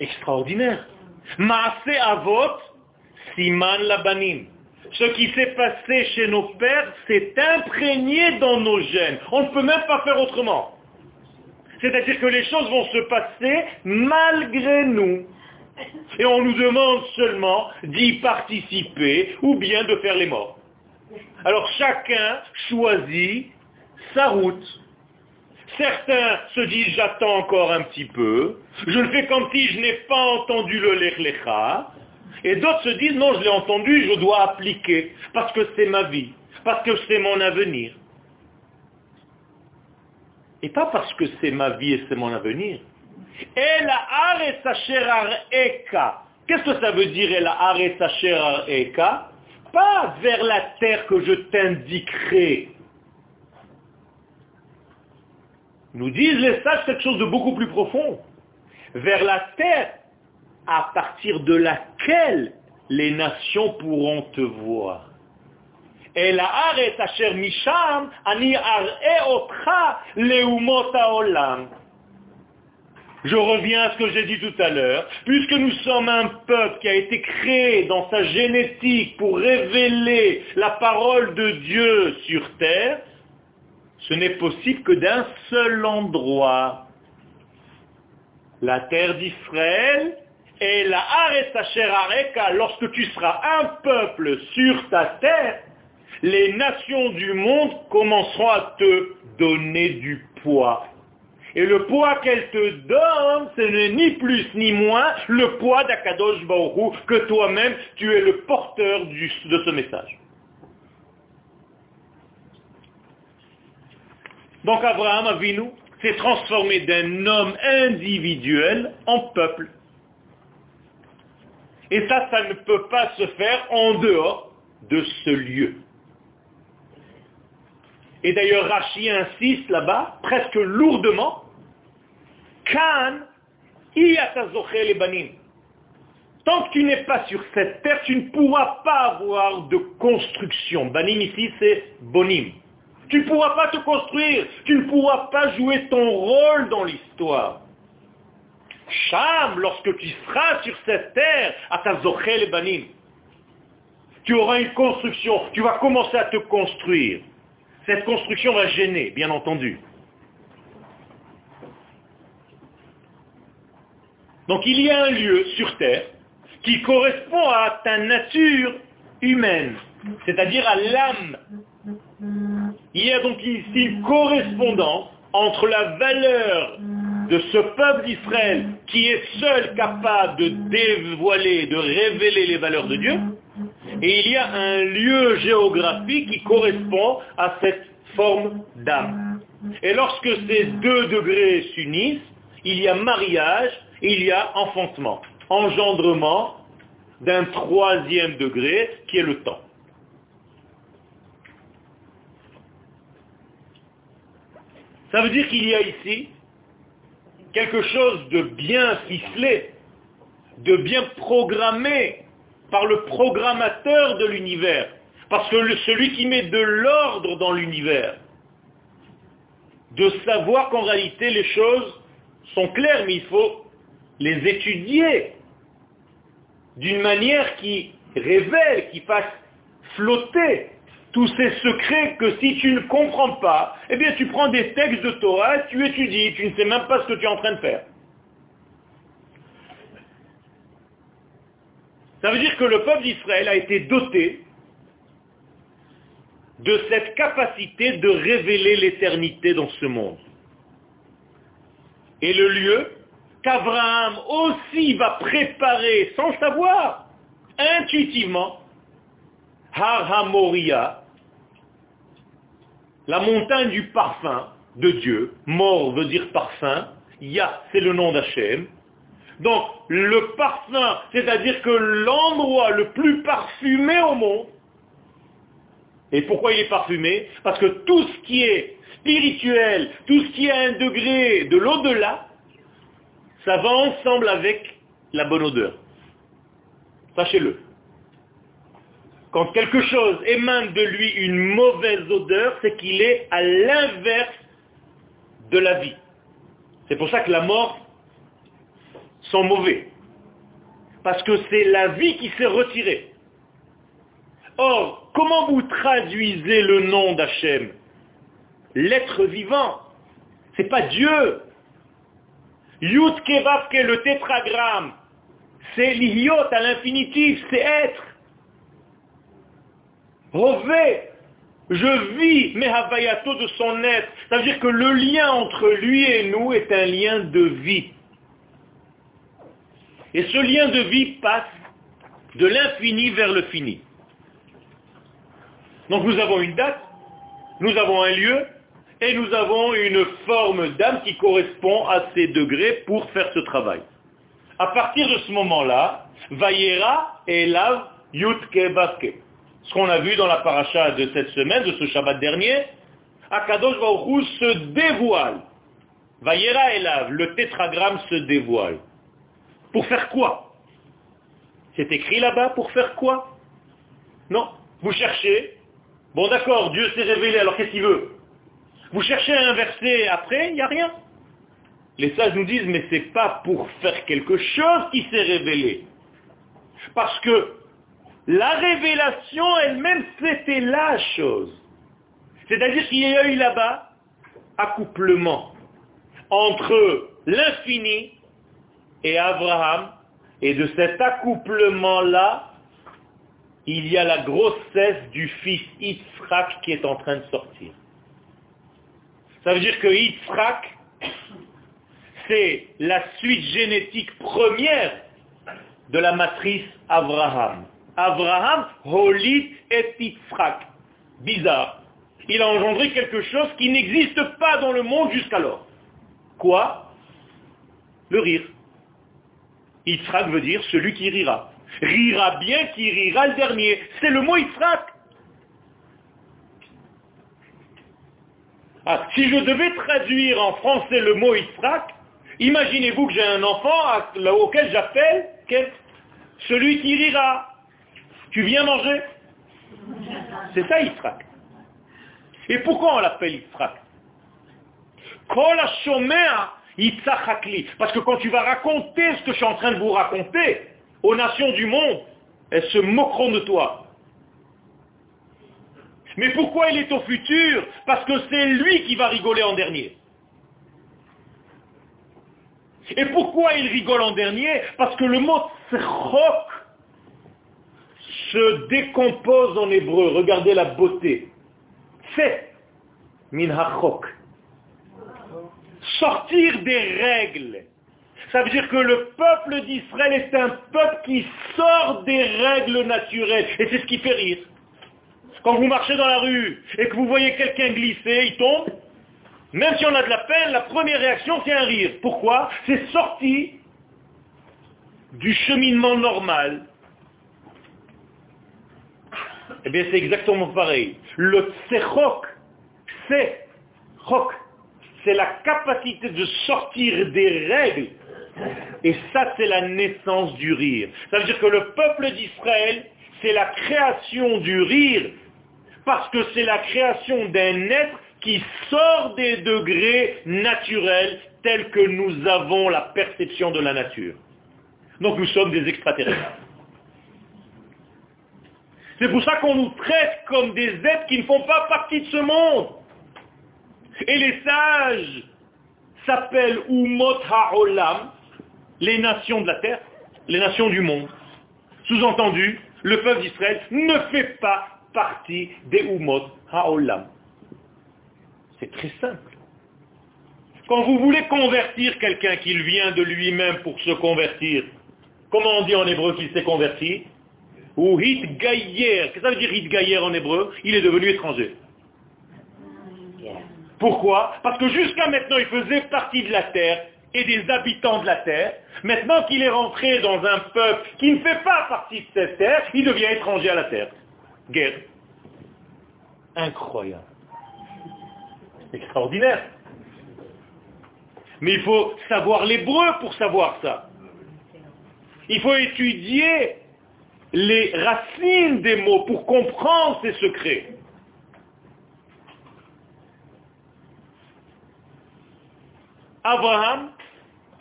Extraordinaire. Maase Avot, Siman Labanim. Ce qui s'est passé chez nos pères s'est imprégné dans nos gènes. On ne peut même pas faire autrement. C'est-à-dire que les choses vont se passer malgré nous. Et on nous demande seulement d'y participer ou bien de faire les morts. Alors chacun choisit sa route. Certains se disent j'attends encore un petit peu, je le fais comme si je n'ai pas entendu le lechlecha, et d'autres se disent non je l'ai entendu, je dois appliquer, parce que c'est ma vie, parce que c'est mon avenir. Et pas parce que c'est ma vie et c'est mon avenir. Qu'est-ce que ça veut dire Pas vers la terre que je t'indiquerai. Nous disent les sages quelque chose de beaucoup plus profond. Vers la terre à partir de laquelle les nations pourront te voir. Je reviens à ce que j'ai dit tout à l'heure. Puisque nous sommes un peuple qui a été créé dans sa génétique pour révéler la parole de Dieu sur terre, ce n'est possible que d'un seul endroit. La terre d'Israël et la Areka, lorsque tu seras un peuple sur ta terre, les nations du monde commenceront à te donner du poids. Et le poids qu'elles te donnent, ce n'est ni plus ni moins le poids d'Akadosh Baruch que toi-même, tu es le porteur de ce message. Donc Abraham Avinu s'est transformé d'un homme individuel en peuple. Et ça, ça ne peut pas se faire en dehors de ce lieu. Et d'ailleurs, Rachi insiste là-bas, presque lourdement, Kan banim. Tant que tu n'es pas sur cette terre, tu ne pourras pas avoir de construction. Banim ici, c'est bonim. Tu ne pourras pas te construire. Tu ne pourras pas jouer ton rôle dans l'histoire. Cham, lorsque tu seras sur cette terre, à les banim, tu auras une construction. Tu vas commencer à te construire. Cette construction va gêner, bien entendu. Donc il y a un lieu sur Terre qui correspond à ta nature humaine, c'est-à-dire à, l'âme. Il y a donc ici une correspondance entre la valeur de ce peuple d'Israël qui est seul capable de dévoiler, de révéler les valeurs de Dieu, et il y a un lieu géographique qui correspond à cette forme d'âme. Et lorsque ces deux degrés s'unissent, il y a mariage il y a enfantement, engendrement d'un troisième degré qui est le temps. Ça veut dire qu'il y a ici quelque chose de bien ficelé, de bien programmé par le programmateur de l'univers. Parce que celui qui met de l'ordre dans l'univers, de savoir qu'en réalité les choses sont claires, mais il faut les étudier d'une manière qui révèle, qui fasse flotter tous ces secrets que si tu ne comprends pas, eh bien tu prends des textes de Torah, tu étudies, tu ne sais même pas ce que tu es en train de faire. Ça veut dire que le peuple d'Israël a été doté de cette capacité de révéler l'éternité dans ce monde. Et le lieu qu'Abraham aussi va préparer sans savoir, intuitivement, Har HaMoria, la montagne du parfum de Dieu, mort veut dire parfum, Ya c'est le nom d'Hachem, donc le parfum, c'est-à-dire que l'endroit le plus parfumé au monde, et pourquoi il est parfumé? Parce que tout ce qui est spirituel, tout ce qui est un degré de l'au-delà, ça va ensemble avec la bonne odeur. Sachez-le. Quand quelque chose émane de lui une mauvaise odeur, c'est qu'il est à l'inverse de la vie. C'est pour ça que la mort sont mauvais. Parce que c'est la vie qui s'est retirée. Or, comment vous traduisez le nom d'Hachem? L'être vivant. C'est pas Dieu. Yud Kevavke, le tétragramme. C'est l'iot à l'infinitif, c'est être. Rové, je vis Mehavayato de son être. Ça veut dire que le lien entre lui et nous est un lien de vie. Et ce lien de vie passe de l'infini vers le fini. Donc nous avons une date, nous avons un lieu, et nous avons une forme d'âme qui correspond à ces degrés pour faire ce travail. À partir de ce moment-là, Vayera et Lav Yutke Baske. Ce qu'on a vu dans la paracha de cette semaine, de ce Shabbat dernier, Akadosh Baruch se dévoile. Vayera et Lav, le tétragramme se dévoile. Pour faire quoi? C'est écrit là-bas pour faire quoi? Non. Vous cherchez. Bon d'accord, Dieu s'est révélé, alors qu'est-ce qu'il veut? Vous cherchez un verset après, il n'y a rien. Les sages nous disent, mais c'est pas pour faire quelque chose qui s'est révélé. Parce que la révélation elle-même, c'était la chose. C'est-à-dire qu'il y a eu là-bas accouplement entre l'infini et Abraham, et de cet accouplement-là, il y a la grossesse du fils Yitzhak qui est en train de sortir. Ça veut dire que Yitzhak, c'est la suite génétique première de la matrice Abraham. Abraham, Holit et Yitzhak. Bizarre. Il a engendré quelque chose qui n'existe pas dans le monde jusqu'alors. Quoi? Le rire. Yitzhak veut dire celui qui rira. Rira bien qui rira le dernier. C'est le mot Yitzhak. Ah, si je devais traduire en français le mot Yitzhak, imaginez-vous que j'ai un enfant auquel j'appelle celui qui rira. Tu viens manger? C'est ça Yitzhak. Et pourquoi on l'appelle Yitzhak? Parce que quand tu vas raconter ce que je suis en train de vous raconter aux nations du monde, elles se moqueront de toi. Mais pourquoi il est au futur? Parce que c'est lui qui va rigoler en dernier. Et pourquoi il rigole en dernier? Parce que le mot tsrok se décompose en hébreu. Regardez la beauté. C'est min sortir des règles. Ça veut dire que le peuple d'Israël est un peuple qui sort des règles naturelles. Et c'est ce qui fait rire. Quand vous marchez dans la rue et que vous voyez quelqu'un glisser, il tombe, même si on a de la peine, la première réaction c'est un rire. Pourquoi? C'est sorti du cheminement normal. Eh bien c'est exactement pareil. Le tsechok, c'est chok, c'est la capacité de sortir des règles. Et ça, c'est la naissance du rire. Ça veut dire que le peuple d'Israël, c'est la création du rire, parce que c'est la création d'un être qui sort des degrés naturels tels que nous avons la perception de la nature. Donc nous sommes des extraterrestres. C'est pour ça qu'on nous traite comme des êtres qui ne font pas partie de ce monde. Et les sages s'appellent Umot HaOlam, les nations de la terre, les nations du monde. Sous-entendu, le peuple d'Israël ne fait pas partie des Umot Ha'olam. C'est très simple. Quand vous voulez convertir quelqu'un qui vient de lui-même pour se convertir, comment on dit en hébreu qu'il s'est converti? Ou hit Qu'est-ce que ça veut dire hit en hébreu? Il est devenu étranger. Pourquoi? Parce que jusqu'à maintenant, il faisait partie de la terre et des habitants de la terre. Maintenant qu'il est rentré dans un peuple qui ne fait pas partie de cette terre, il devient étranger à la terre. Guerre. Incroyable. Extraordinaire. Mais il faut savoir l'hébreu pour savoir ça. Il faut étudier les racines des mots pour comprendre ces secrets. Abraham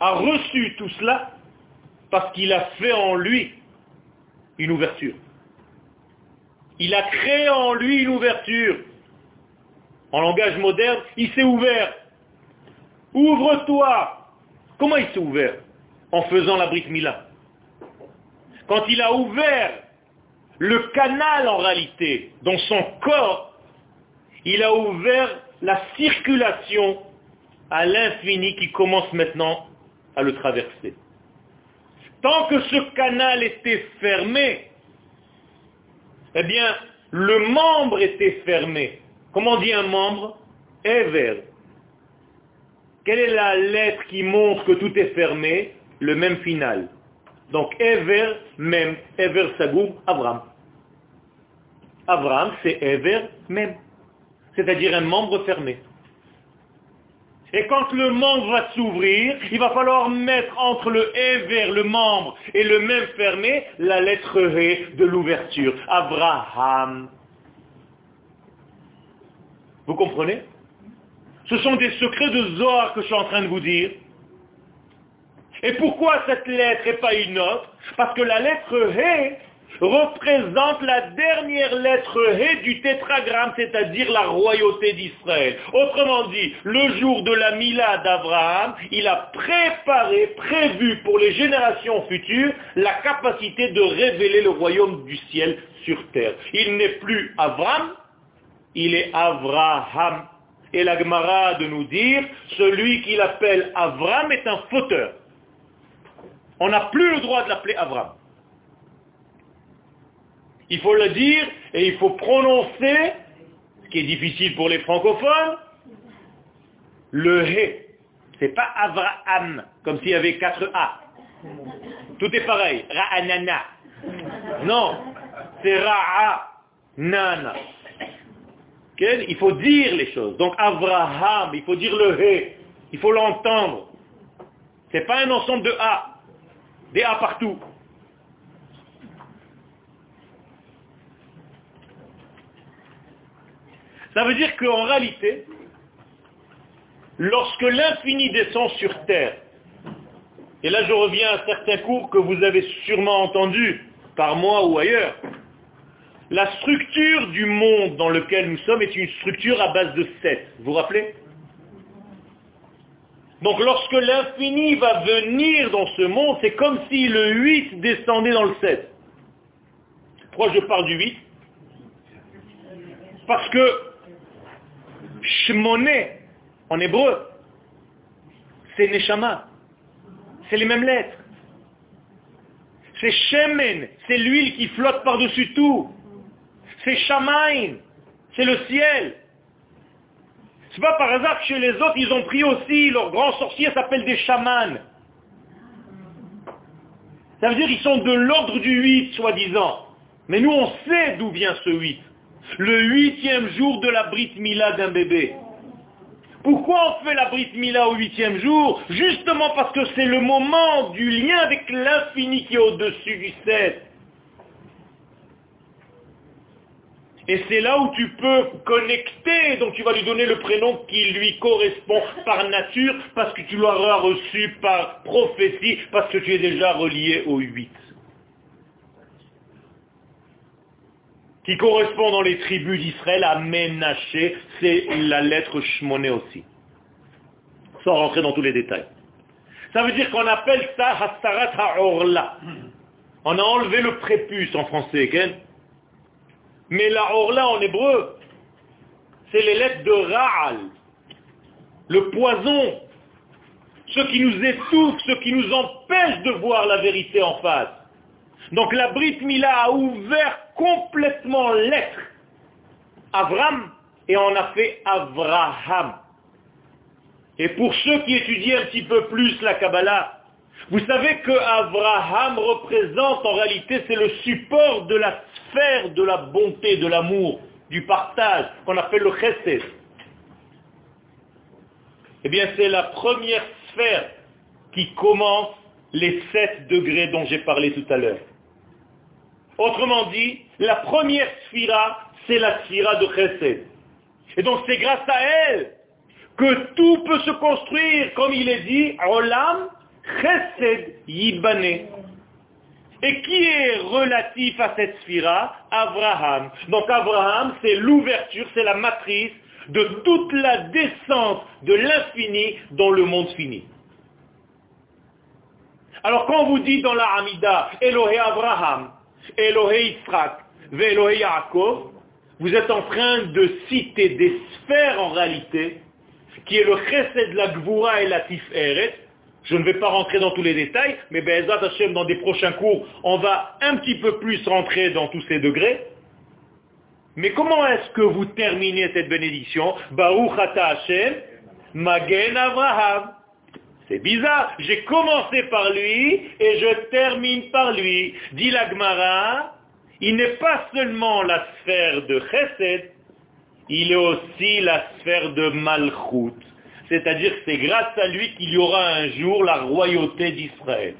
a reçu tout cela parce qu'il a fait en lui une ouverture. Il a créé en lui une ouverture. En langage moderne, il s'est ouvert. Ouvre-toi. Comment il s'est ouvert En faisant la brique Mila. Quand il a ouvert le canal en réalité dans son corps, il a ouvert la circulation à l'infini qui commence maintenant à le traverser. Tant que ce canal était fermé, eh bien, le membre était fermé. Comment dit un membre? Ever. Quelle est la lettre qui montre que tout est fermé? Le même final. Donc Ever, même, Ever Sagoum, Abraham. Abraham, c'est Ever, même. C'est-à-dire un membre fermé. Et quand le membre va s'ouvrir, il va falloir mettre entre le Ever, le membre, et le même fermé, la lettre He de l'ouverture. Abraham. Vous comprenez? Ce sont des secrets de Zohar que je suis en train de vous dire. Et pourquoi cette lettre et pas une autre? Parce que la lettre He représente la dernière lettre He du tétragramme, c'est-à-dire la royauté d'Israël. Autrement dit, le jour de la Mila d'Abraham, il a préparé, prévu pour les générations futures la capacité de révéler le royaume du ciel sur terre. Il n'est plus Abraham, il est Abraham. Et la Gemara de nous dire, celui qu'il appelle Abraham est un fauteur. On n'a plus le droit de l'appeler Abraham. Il faut le dire et il faut prononcer, ce qui est difficile pour les francophones, le He. C'est pas Avraham, comme s'il y avait quatre A. Tout est pareil. Ra'anana. Non, c'est Ra'anana. Il faut dire les choses. Donc Avraham, il faut dire le He. Il faut l'entendre. Ce n'est pas un ensemble de A. Des A partout. Ça veut dire qu'en réalité, lorsque l'infini descend sur terre, et là je reviens à certains cours que vous avez sûrement entendus par moi ou ailleurs, la structure du monde dans lequel nous sommes est une structure à base de 7. Vous vous rappelez? Donc lorsque l'infini va venir dans ce monde, c'est comme si le 8 descendait dans le 7. Pourquoi je parle du 8 Parce que Shmoné, en hébreu, c'est Neshama. C'est les mêmes lettres. C'est Shemen, c'est l'huile qui flotte par-dessus tout. C'est Shamain, c'est le ciel. C'est pas par hasard que chez les autres, ils ont pris aussi, leur grand sorcier s'appelle des chamans. Ça veut dire qu'ils sont de l'ordre du 8, soi-disant. Mais nous, on sait d'où vient ce 8 le huitième jour de la Brit Mila d'un bébé. Pourquoi on fait la Brit Mila au huitième jour? Justement parce que c'est le moment du lien avec l'infini qui est au-dessus du sept. Et c'est là où tu peux connecter, donc tu vas lui donner le prénom qui lui correspond par nature, parce que tu l'auras reçu par prophétie, parce que tu es déjà relié au huit. Qui correspond dans les tribus d'Israël à Ménaché, c'est la lettre Shmoné aussi. Sans rentrer dans tous les détails. Ça veut dire qu'on appelle ça Hastarat Ha'orla. On a enlevé le prépuce en français, quel Mais la orla en hébreu, c'est les lettres de Ra'al, le poison, ce qui nous étouffe, ce qui nous empêche de voir la vérité en face. Donc la Brit Mila a ouvert complètement l'être. Avram, et on a fait Avraham. Et pour ceux qui étudient un petit peu plus la Kabbalah, vous savez que Abraham représente en réalité, c'est le support de la sphère de la bonté, de l'amour, du partage, qu'on appelle le chesed. Eh bien, c'est la première sphère qui commence les sept degrés dont j'ai parlé tout à l'heure. Autrement dit, la première sphira, c'est la sphira de chesed. Et donc c'est grâce à elle que tout peut se construire, comme il est dit, Olam Chesed Yibane. Et qui est relatif à cette sphira? Abraham. Donc Abraham, c'est l'ouverture, c'est la matrice de toute la descente de l'infini dans le monde fini. Alors quand on vous dit dans la Hamida, Elohé Abraham, Elohé Yaakov, vous êtes en train de citer des sphères en réalité, qui est le chesed, la gvura et la tiferet. Je ne vais pas rentrer dans tous les détails, mais Hashem, dans des prochains cours, on va un petit peu plus rentrer dans tous ces degrés. Mais comment est-ce que vous terminez cette bénédiction? Baruch Hashem, Magen Avraham. C'est bizarre. J'ai commencé par lui et je termine par lui. Dit la Gemara, il n'est pas seulement la sphère de Chesed, il est aussi la sphère de Malchut. C'est-à-dire que c'est grâce à lui qu'il y aura un jour la royauté d'Israël.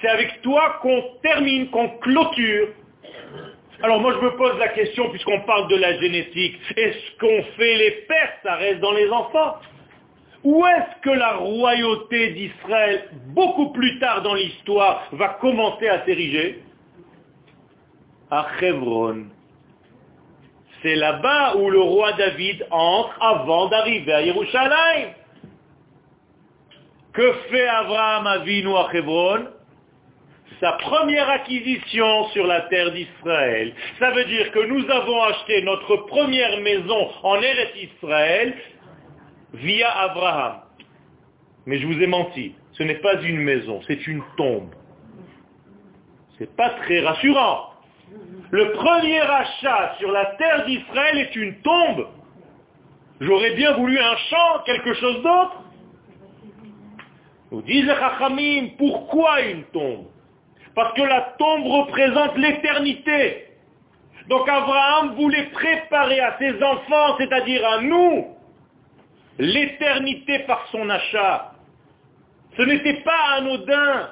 C'est avec toi qu'on termine, qu'on clôture. Alors moi je me pose la question, puisqu'on parle de la génétique, est-ce qu'on fait les pères, ça reste dans les enfants? Où est-ce que la royauté d'Israël, beaucoup plus tard dans l'histoire, va commencer à s'ériger? À Chevron. C'est là-bas où le roi David entre avant d'arriver à Yerushalayim. Que fait Abraham Avinu à Hebron? Sa première acquisition sur la terre d'Israël. Ça veut dire que nous avons acheté notre première maison en Eretz Israël via Abraham. Mais je vous ai menti. Ce n'est pas une maison, c'est une tombe. C'est pas très rassurant. Le premier achat sur la terre d'Israël est une tombe. J'aurais bien voulu un champ, quelque chose d'autre. Nous disent les pourquoi une tombe? Parce que la tombe représente l'éternité. Donc Abraham voulait préparer à ses enfants, c'est-à-dire à nous, l'éternité par son achat. Ce n'était pas anodin.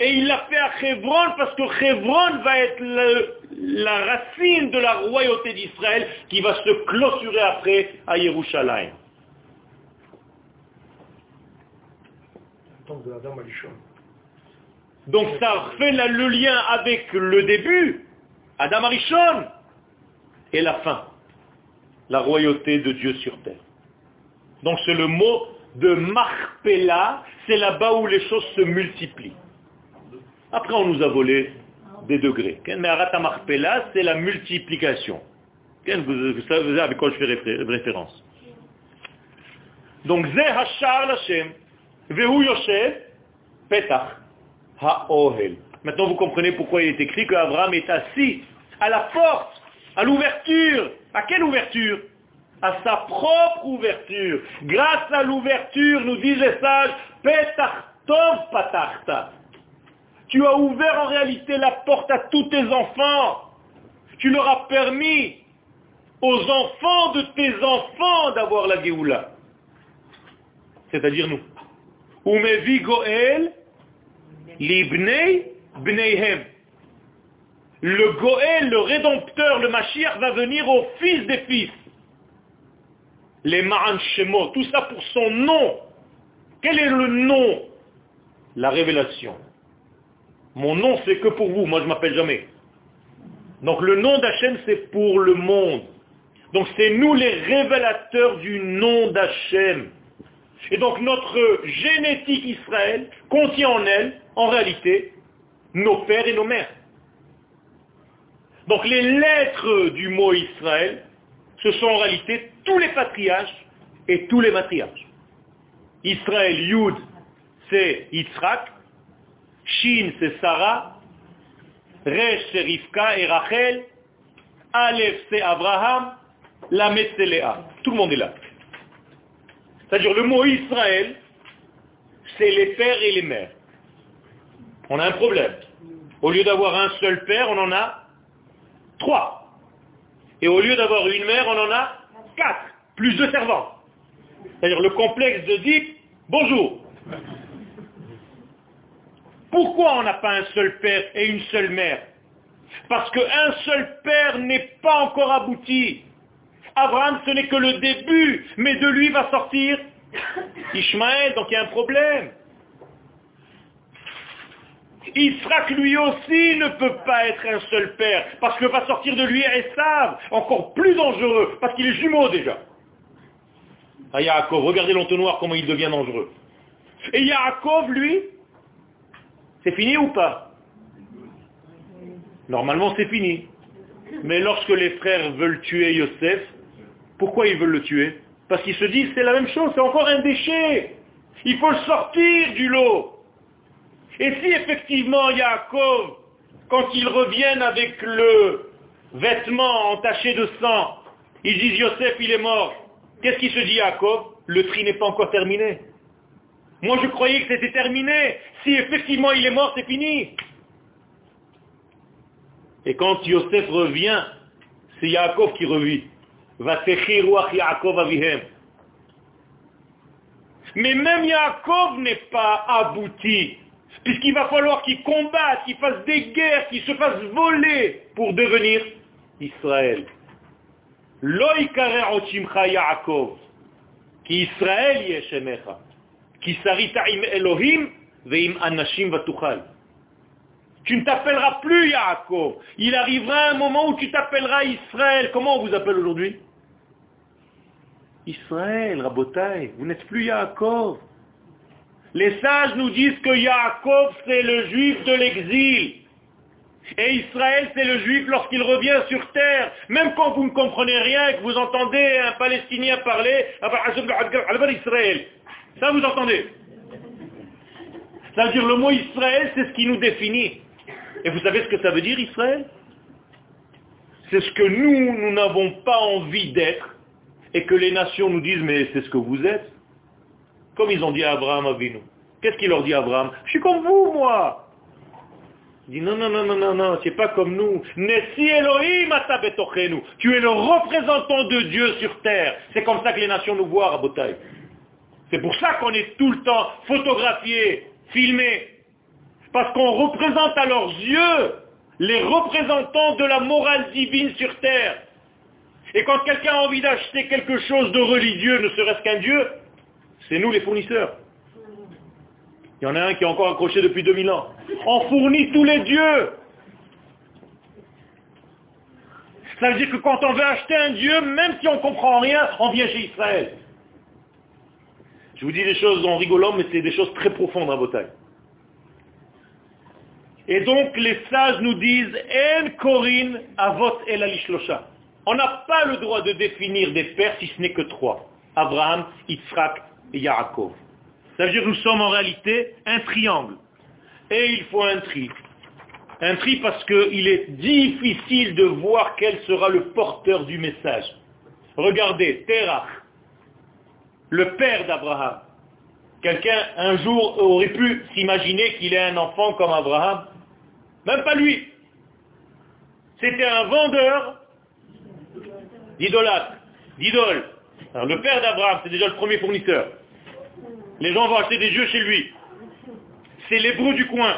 Et il l'a fait à Chevron parce que Chevron va être la racine de la royauté d'Israël qui va se clôturer après à Yerushalayim. Donc ça fait le lien avec le début, Adam Arishon, et la fin, la royauté de Dieu sur terre. Donc c'est le mot de Marpella, c'est là-bas où les choses se multiplient. Après, on nous a volé des degrés. Mais Arata Marpella, c'est la multiplication. Vous savez avec quoi je fais référence. Donc, Ze Hashar Lashem, Vehu Yoshev, Petach, Ha'ohel. Maintenant, vous comprenez pourquoi il est écrit qu'Abraham est assis à la porte, à l'ouverture. À quelle ouverture? À sa propre ouverture. Grâce à l'ouverture, nous disent les sages, Patachta. Tu as ouvert en réalité la porte à tous tes enfants. Tu leur as permis aux enfants de tes enfants d'avoir la Géoula. C'est-à-dire nous. Umevi Goel, libnei bneihem. Le Goël, le rédempteur, le Mashiach va venir au fils des fils. Les Ma'an tout ça pour son nom. Quel est le nom? La révélation. Mon nom, c'est que pour vous. Moi, je m'appelle jamais. Donc, le nom d'Hachem, c'est pour le monde. Donc, c'est nous les révélateurs du nom d'Hachem. Et donc notre génétique Israël contient en elle, en réalité, nos pères et nos mères. Donc les lettres du mot Israël, ce sont en réalité tous les patriarches et tous les matriarches. Israël, Yud, c'est Yitzhak, Shin, c'est Sarah, Resh, c'est Rivka et Rachel, Aleph, c'est Abraham, Lamed, c'est Léa. Tout le monde est là. C'est-à-dire le mot Israël, c'est les pères et les mères. On a un problème. Au lieu d'avoir un seul père, on en a trois. Et au lieu d'avoir une mère, on en a quatre, plus de servants. C'est-à-dire le complexe de dit bonjour. Pourquoi on n'a pas un seul père et une seule mère? Parce qu'un seul père n'est pas encore abouti. Abraham, ce n'est que le début, mais de lui va sortir Ishmaël, donc il y a un problème. Israq lui aussi ne peut pas être un seul père, parce que va sortir de lui Esav, encore plus dangereux, parce qu'il est jumeau déjà. À Yaakov, regardez l'entonnoir, comment il devient dangereux. Et Yaakov, lui, c'est fini ou pas? Normalement, c'est fini. Mais lorsque les frères veulent tuer Yosef, pourquoi ils veulent le tuer? Parce qu'ils se disent, c'est la même chose, c'est encore un déchet. Il faut le sortir du lot. Et si effectivement Yaakov, quand ils reviennent avec le vêtement entaché de sang, ils disent Yosef il est mort, qu'est-ce qui se dit Yaakov? Le tri n'est pas encore terminé. Moi je croyais que c'était terminé. Si effectivement il est mort, c'est fini. Et quand Yosef revient, c'est Yaakov qui revit. Mais même Yaakov n'est pas abouti Puisqu'il va falloir qu'il combatte, qu'il fasse des guerres, qu'il se fasse voler pour devenir Israël. Yaakov, qui Israël qui sarita im Elohim veim anashim vatuchal. Tu ne t'appelleras plus Yaakov. Il arrivera un moment où tu t'appelleras Israël. Comment on vous appelle aujourd'hui? Israël, Rabotai. Vous n'êtes plus Yaakov. Les sages nous disent que Yaakov, c'est le juif de l'exil. Et Israël, c'est le juif lorsqu'il revient sur terre. Même quand vous ne comprenez rien et que vous entendez un Palestinien parler, Israël. Ça, vous entendez? Ça veut dire le mot Israël, c'est ce qui nous définit. Et vous savez ce que ça veut dire, Israël? C'est ce que nous, nous n'avons pas envie d'être, et que les nations nous disent, mais c'est ce que vous êtes. Comme ils ont dit à Abraham Avinu. Qu'est-ce qu'il leur dit à Abraham? Je suis comme vous, moi. Il dit non, non, non, non, non, non, c'est pas comme nous. Nessi Elohim Tu es le représentant de Dieu sur terre. C'est comme ça que les nations nous voient, Rabotai. C'est pour ça qu'on est tout le temps photographié, filmé. Parce qu'on représente à leurs yeux les représentants de la morale divine sur terre. Et quand quelqu'un a envie d'acheter quelque chose de religieux, ne serait-ce qu'un Dieu, c'est nous les fournisseurs. Il y en a un qui est encore accroché depuis 2000 ans. On fournit tous les dieux. Ça veut dire que quand on veut acheter un dieu, même si on ne comprend rien, on vient chez Israël. Je vous dis des choses en rigolant, mais c'est des choses très profondes à tailles. Et donc les sages nous disent En Avot El. On n'a pas le droit de définir des pères si ce n'est que trois. Abraham, Yitzhak et Yaakov. Ça veut dire que nous sommes en réalité un triangle. Et il faut un tri. Un tri parce qu'il est difficile de voir quel sera le porteur du message. Regardez, Terach, le père d'Abraham. Quelqu'un un jour aurait pu s'imaginer qu'il ait un enfant comme Abraham. Même pas lui. C'était un vendeur d'idolâtres, d'idoles. Le père d'Abraham, c'est déjà le premier fournisseur. Les gens vont acheter des jeux chez lui. C'est l'hébreu du coin.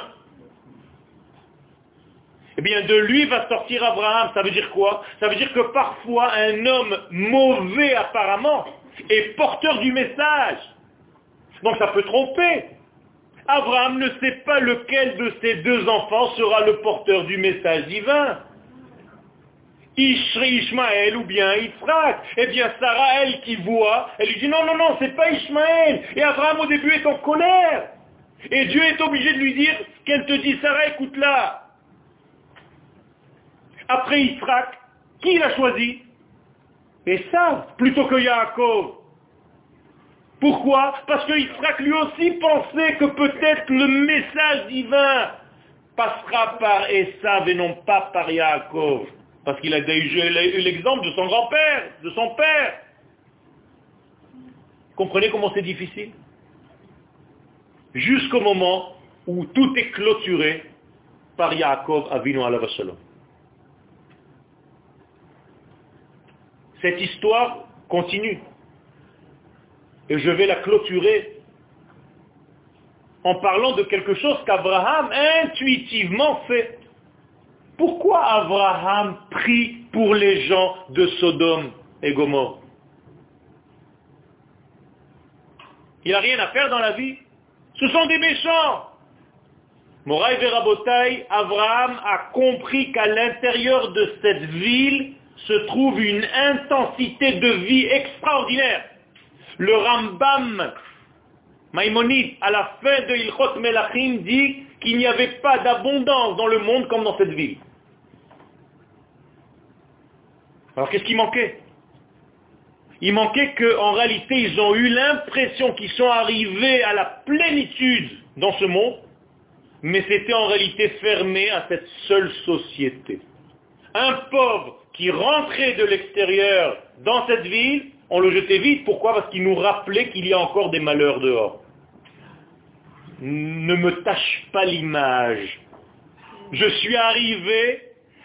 Eh bien, de lui va sortir Abraham. Ça veut dire quoi? Ça veut dire que parfois, un homme mauvais apparemment est porteur du message. Donc ça peut tromper. Abraham ne sait pas lequel de ses deux enfants sera le porteur du message divin. Ishmaël ou bien Yitzhak. Eh bien, Sarah, elle qui voit, elle lui dit non, non, non, c'est pas Ishmaël. Et Abraham au début est en colère. Et Dieu est obligé de lui dire qu'elle te dit, Sarah, écoute-la. Après Yitzhak, qui l'a choisi? Et ça, plutôt que Yaakov. Pourquoi? Parce que Yitzhak lui aussi pensait que peut-être le message divin passera par Esav et non pas par Yaakov. Parce qu'il a eu l'exemple de son grand-père, de son père. Comprenez comment c'est difficile? Jusqu'au moment où tout est clôturé par Yaakov Avinu Alavashalom. Cette histoire continue. Et je vais la clôturer en parlant de quelque chose qu'Abraham intuitivement fait. Pourquoi Abraham prie pour les gens de Sodome et Gomorre? Il n'a rien à faire dans la vie. Ce sont des méchants. Moraï Verabotai, Abraham a compris qu'à l'intérieur de cette ville se trouve une intensité de vie extraordinaire. Le Rambam Maïmonide, à la fin de Ilchot Melachim, dit qu'il n'y avait pas d'abondance dans le monde comme dans cette ville. Alors qu'est-ce qui manquait? Il manquait qu'en réalité, ils ont eu l'impression qu'ils sont arrivés à la plénitude dans ce monde, mais c'était en réalité fermé à cette seule société. Un pauvre qui rentrait de l'extérieur dans cette ville, on le jetait vite. Pourquoi? Parce qu'il nous rappelait qu'il y a encore des malheurs dehors. Ne me tâche pas l'image. Je suis arrivé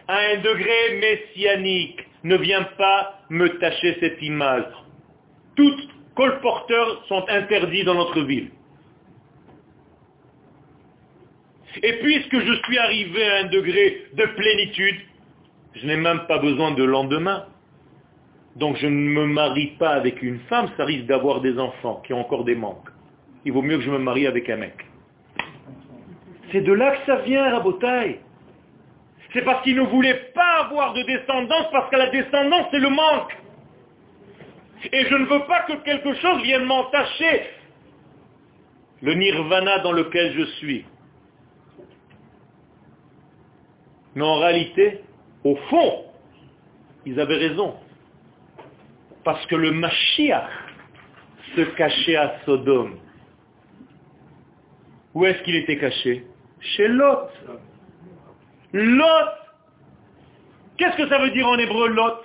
à un degré messianique. Ne viens pas me tâcher cette image. Toutes colporteurs sont interdits dans notre ville. Et puisque je suis arrivé à un degré de plénitude, je n'ai même pas besoin de lendemain. Donc je ne me marie pas avec une femme, ça risque d'avoir des enfants qui ont encore des manques. Il vaut mieux que je me marie avec un mec. C'est de là que ça vient, Rabotaille. C'est parce qu'il ne voulait pas avoir de descendance, parce que la descendance, c'est le manque. Et je ne veux pas que quelque chose vienne m'entacher le nirvana dans lequel je suis. Mais en réalité, au fond, ils avaient raison. Parce que le Mashiach se cachait à Sodome. Où est-ce qu'il était caché? Chez Lot. Lot Qu'est-ce que ça veut dire en hébreu Lot?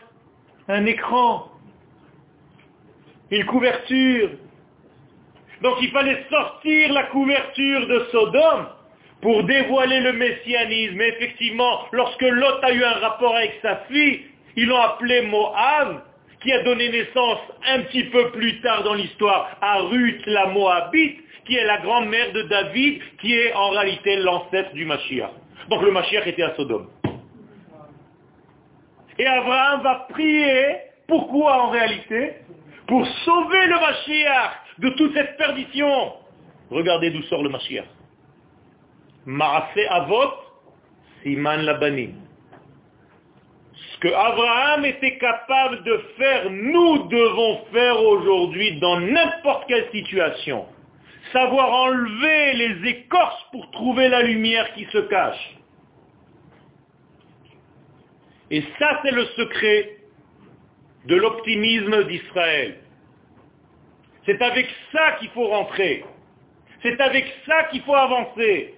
Un écran. Une couverture. Donc il fallait sortir la couverture de Sodome pour dévoiler le messianisme. Et effectivement, lorsque Lot a eu un rapport avec sa fille, ils l'ont appelé Moab, qui a donné naissance un petit peu plus tard dans l'histoire à Ruth la Moabite, qui est la grand-mère de David, qui est en réalité l'ancêtre du Mashiach. Donc le Mashiach était à Sodome. Et Abraham va prier, pourquoi en réalité? Pour sauver le Mashiach de toute cette perdition. Regardez d'où sort le Mashiach. Maase Avot, Siman Labanim. Ce que Abraham était capable de faire, nous devons faire aujourd'hui dans n'importe quelle situation. Savoir enlever les écorces pour trouver la lumière qui se cache. Et ça, c'est le secret de l'optimisme d'Israël. C'est avec ça qu'il faut rentrer. C'est avec ça qu'il faut avancer.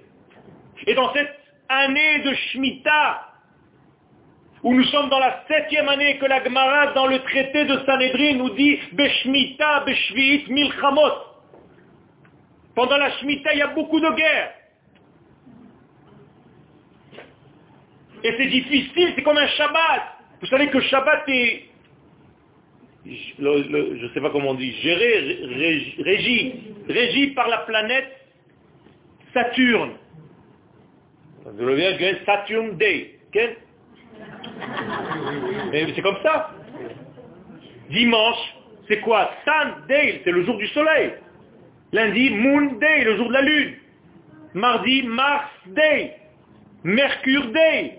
Et dans cette année de Shemitah, où nous sommes dans la septième année que la Gemara, dans le traité de Sanhedrin, nous dit Beshmita, Beshvit, Milchamot. Pendant la Shemitah, il y a beaucoup de guerres. Et c'est difficile, c'est comme un Shabbat. Vous savez que Shabbat est, je ne sais pas comment on dit, géré, régi, régi par la planète Saturne. Saturn Day. c'est comme ça. Dimanche, c'est quoi? Sun Day, c'est le jour du soleil. Lundi, Moon Day, le jour de la lune. Mardi, Mars Day. Mercure Day.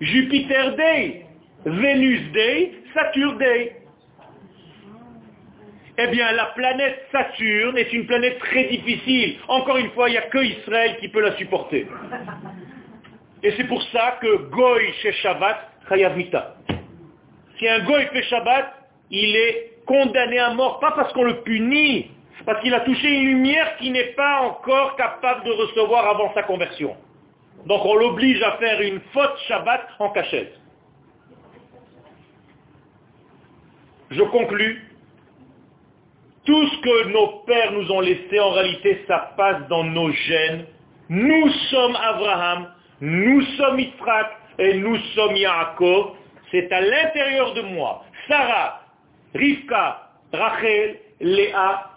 Jupiter Day. Vénus Day, Saturne Day. Eh bien, la planète Saturne est une planète très difficile. Encore une fois, il n'y a que Israël qui peut la supporter. Et c'est pour ça que Goy chez Shabbat, Chayav Mita. Si un Goy fait Shabbat, il est condamné à mort, pas parce qu'on le punit, parce qu'il a touché une lumière qui n'est pas encore capable de recevoir avant sa conversion. Donc on l'oblige à faire une faute Shabbat en cachette. Je conclus. Tout ce que nos pères nous ont laissé, en réalité, ça passe dans nos gènes. Nous sommes Abraham, nous sommes Yitzhak et nous sommes Yaakov. C'est à l'intérieur de moi. Sarah, Rivka, Rachel, Léa,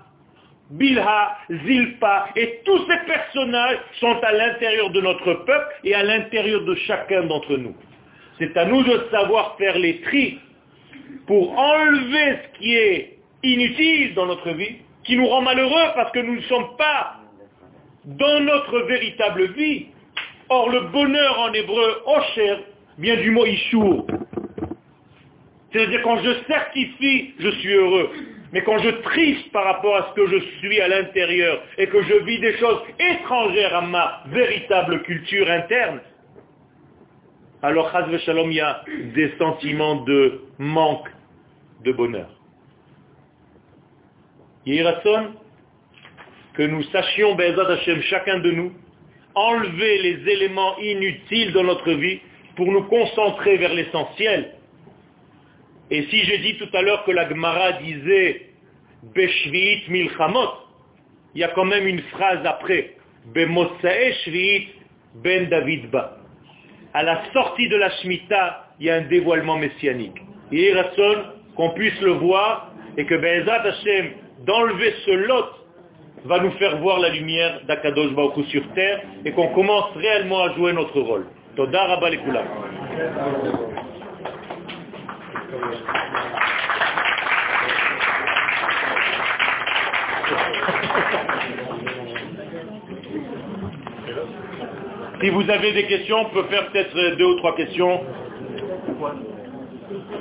Bilha, Zilpa, et tous ces personnages sont à l'intérieur de notre peuple et à l'intérieur de chacun d'entre nous. C'est à nous de savoir faire les tris pour enlever ce qui est inutile dans notre vie, qui nous rend malheureux parce que nous ne sommes pas dans notre véritable vie. Or, le bonheur en hébreu, osher, vient du mot ishur. C'est-à-dire quand je certifie, je suis heureux. Mais quand je triste par rapport à ce que je suis à l'intérieur et que je vis des choses étrangères à ma véritable culture interne, alors, Shalom, il y a des sentiments de manque de bonheur. Yirason, que nous sachions, Bezat Hashem, chacun de nous, enlever les éléments inutiles dans notre vie pour nous concentrer vers l'essentiel. Et si j'ai dit tout à l'heure que la Gemara disait Beshviit milchamot, il y a quand même une phrase après, Bemotsae shviit ben David ba. À la sortie de la Shemitah, il y a un dévoilement messianique. Et qu'on puisse le voir et que Bezat Hashem, d'enlever ce lot, va nous faire voir la lumière d'Akadosh Baruch sur terre et qu'on commence réellement à jouer notre rôle. Toda Rabba Si vous avez des questions, on peut faire peut-être deux ou trois questions.